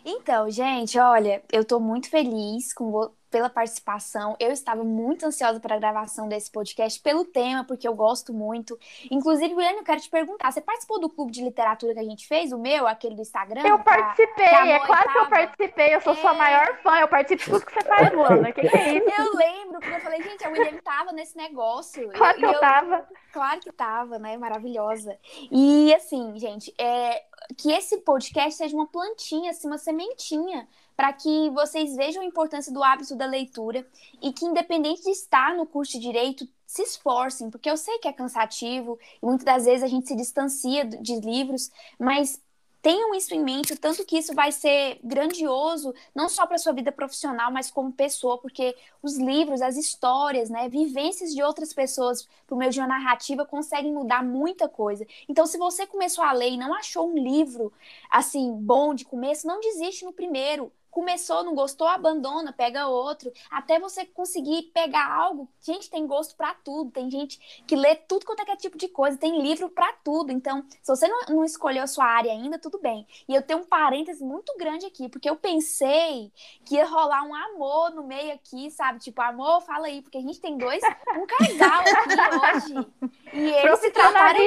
Então, gente, olha, eu tô muito feliz com, pela participação. Eu estava muito ansiosa para a gravação desse podcast, pelo tema, porque eu gosto muito. Inclusive, William, eu quero te perguntar: você participou do clube de literatura que a gente fez, o meu, aquele do Instagram? Eu participei, é claro que eu participei, eu sou é... sua maior fã, eu participo de tudo que você faz, Luana. que, que é isso? Eu lembro, porque eu falei, gente, a William tava nesse negócio. Claro que eu, eu tava. Claro que tava, né? Maravilhosa. E assim, gente, é, que esse podcast seja uma plantinha, assim, uma sementinha para que vocês vejam a importância do hábito da leitura e que, independente de estar no curso de direito, se esforcem, porque eu sei que é cansativo e muitas das vezes a gente se distancia de livros, mas tenham isso em mente, tanto que isso vai ser grandioso, não só para sua vida profissional, mas como pessoa, porque os livros, as histórias, né, vivências de outras pessoas por meio de uma narrativa conseguem mudar muita coisa. Então, se você começou a ler e não achou um livro assim bom de começo, não desiste no primeiro começou, não gostou, abandona, pega outro, até você conseguir pegar algo. Gente, tem gosto para tudo, tem gente que lê tudo quanto é, que é tipo de coisa, tem livro para tudo. Então, se você não, não, escolheu a sua área ainda, tudo bem. E eu tenho um parênteses muito grande aqui, porque eu pensei que ia rolar um amor no meio aqui, sabe? Tipo, amor, fala aí, porque a gente tem dois, um casal aqui hoje. E eles se trataram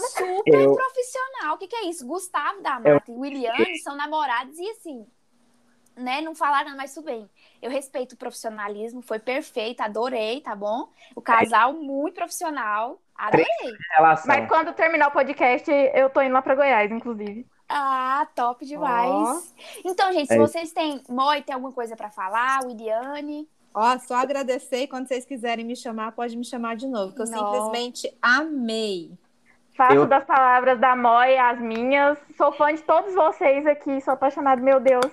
super eu... profissional. O que, que é isso? Gustavo da Mata eu... e Williane são namorados e assim né, não falaram, mas tudo bem. Eu respeito o profissionalismo, foi perfeito, adorei, tá bom? O casal muito profissional, adorei. Mas quando terminar o podcast, eu tô indo lá pra Goiás, inclusive. Ah, top demais. Oh. Então, gente, se é vocês têm, Moi, tem alguma coisa para falar, Williane? Ó, só agradecer e quando vocês quiserem me chamar, pode me chamar de novo, que eu Não. simplesmente amei. Faço eu... das palavras da Moy as minhas. Sou fã de todos vocês aqui, sou apaixonada, meu Deus.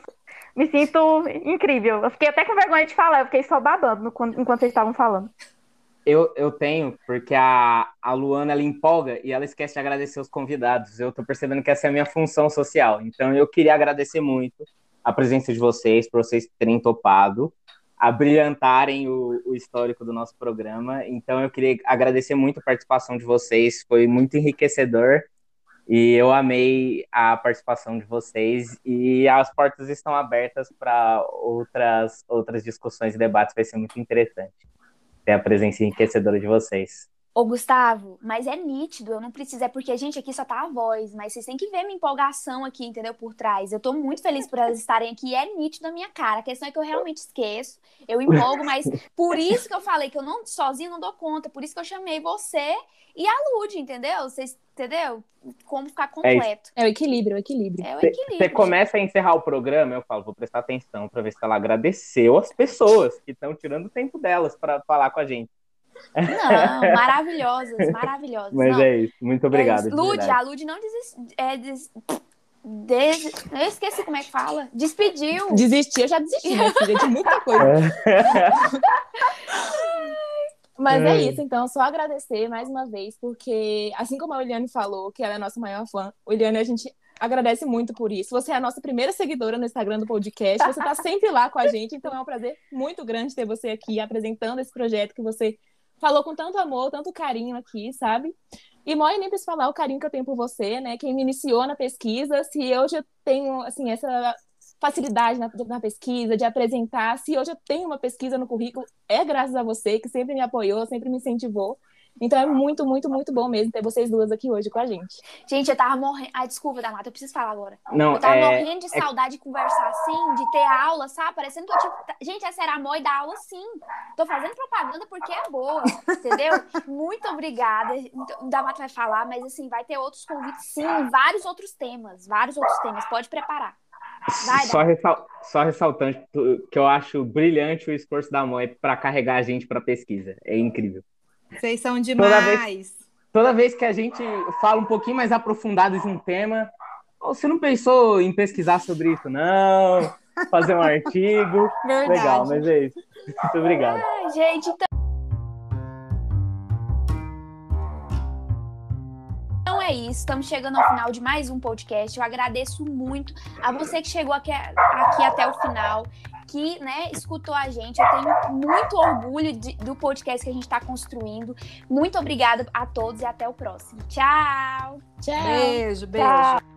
Me sinto incrível. Eu fiquei até com vergonha de falar, eu fiquei só babando enquanto vocês estavam falando. Eu, eu tenho, porque a, a Luana ela empolga e ela esquece de agradecer os convidados. Eu tô percebendo que essa é a minha função social. Então eu queria agradecer muito a presença de vocês, por vocês terem topado a brilhantarem o, o, histórico do nosso programa. Então, eu queria agradecer muito a participação de vocês, foi muito enriquecedor e eu amei a participação de vocês. E as portas estão abertas para outras, outras discussões e debates, vai ser muito interessante ter a presença enriquecedora de vocês. Ô, Gustavo, mas é nítido, eu não preciso, é porque a gente aqui só tá a voz, mas vocês têm que ver minha empolgação aqui, entendeu? Por trás. Eu tô muito feliz por elas estarem aqui, é nítido na minha cara. A questão é que eu realmente esqueço, eu empolgo, mas por isso que eu falei que eu não sozinho não dou conta, por isso que eu chamei você e a Lud, entendeu? Vocês, entendeu? Como ficar é completo. É, é o equilíbrio, é o equilíbrio. É o equilíbrio. Você começa a encerrar o programa, eu falo, vou prestar atenção para ver se ela agradeceu as pessoas que estão tirando o tempo delas para falar com a gente. Não, maravilhosas, maravilhosas. Mas não, é isso, muito obrigado. É Lud, a Lud não desistiu. É, des... Des... Eu esqueci como é que fala. Despediu. Desistiu, eu já desisti, né, filha, de muita coisa. Mas é. é isso, então, só agradecer mais uma vez, porque assim como a Eliane falou, que ela é a nossa maior fã, Eliane, a gente agradece muito por isso. Você é a nossa primeira seguidora no Instagram do podcast, você está sempre lá com a gente, então é um prazer muito grande ter você aqui apresentando esse projeto que você falou com tanto amor, tanto carinho aqui, sabe? E Moi nem precisa falar o carinho que eu tenho por você, né? Quem me iniciou na pesquisa, se eu já tenho, assim, essa facilidade na, na, pesquisa, de apresentar, se hoje eu tenho uma pesquisa no currículo, é graças a você, que sempre me apoiou, sempre me incentivou. Então é muito, muito, muito bom mesmo ter vocês duas aqui hoje com a gente. Gente, eu tava morrendo. Ai, desculpa, Damata, eu preciso falar agora. Não, eu tava é... morrendo de saudade de conversar assim, de ter aula, sabe? Parecendo que eu, tipo. Gente, essa era a Moi da aula sim. Tô fazendo propaganda porque é boa, entendeu? muito obrigada. O Damata vai falar, mas assim, vai ter outros convites sim, vários outros temas. Vários outros temas. Pode preparar. Vai, só, ressal... só ressaltando que eu acho brilhante o esforço da Moi para carregar a gente para pesquisa. É incrível. Vocês são demais. Toda vez, toda vez que a gente fala um pouquinho mais aprofundado de um tema, você não pensou em pesquisar sobre isso, não? Fazer um artigo? Verdade. Legal, mas é isso. Muito obrigado. Ai, gente, então... Então é isso, estamos chegando ao final de mais um podcast. Eu agradeço muito a você que chegou aqui, aqui até o final que né, escutou a gente. Eu tenho muito orgulho de, do podcast que a gente está construindo. Muito obrigada a todos e até o próximo. Tchau! Tchau! Beijo, beijo. Tchau.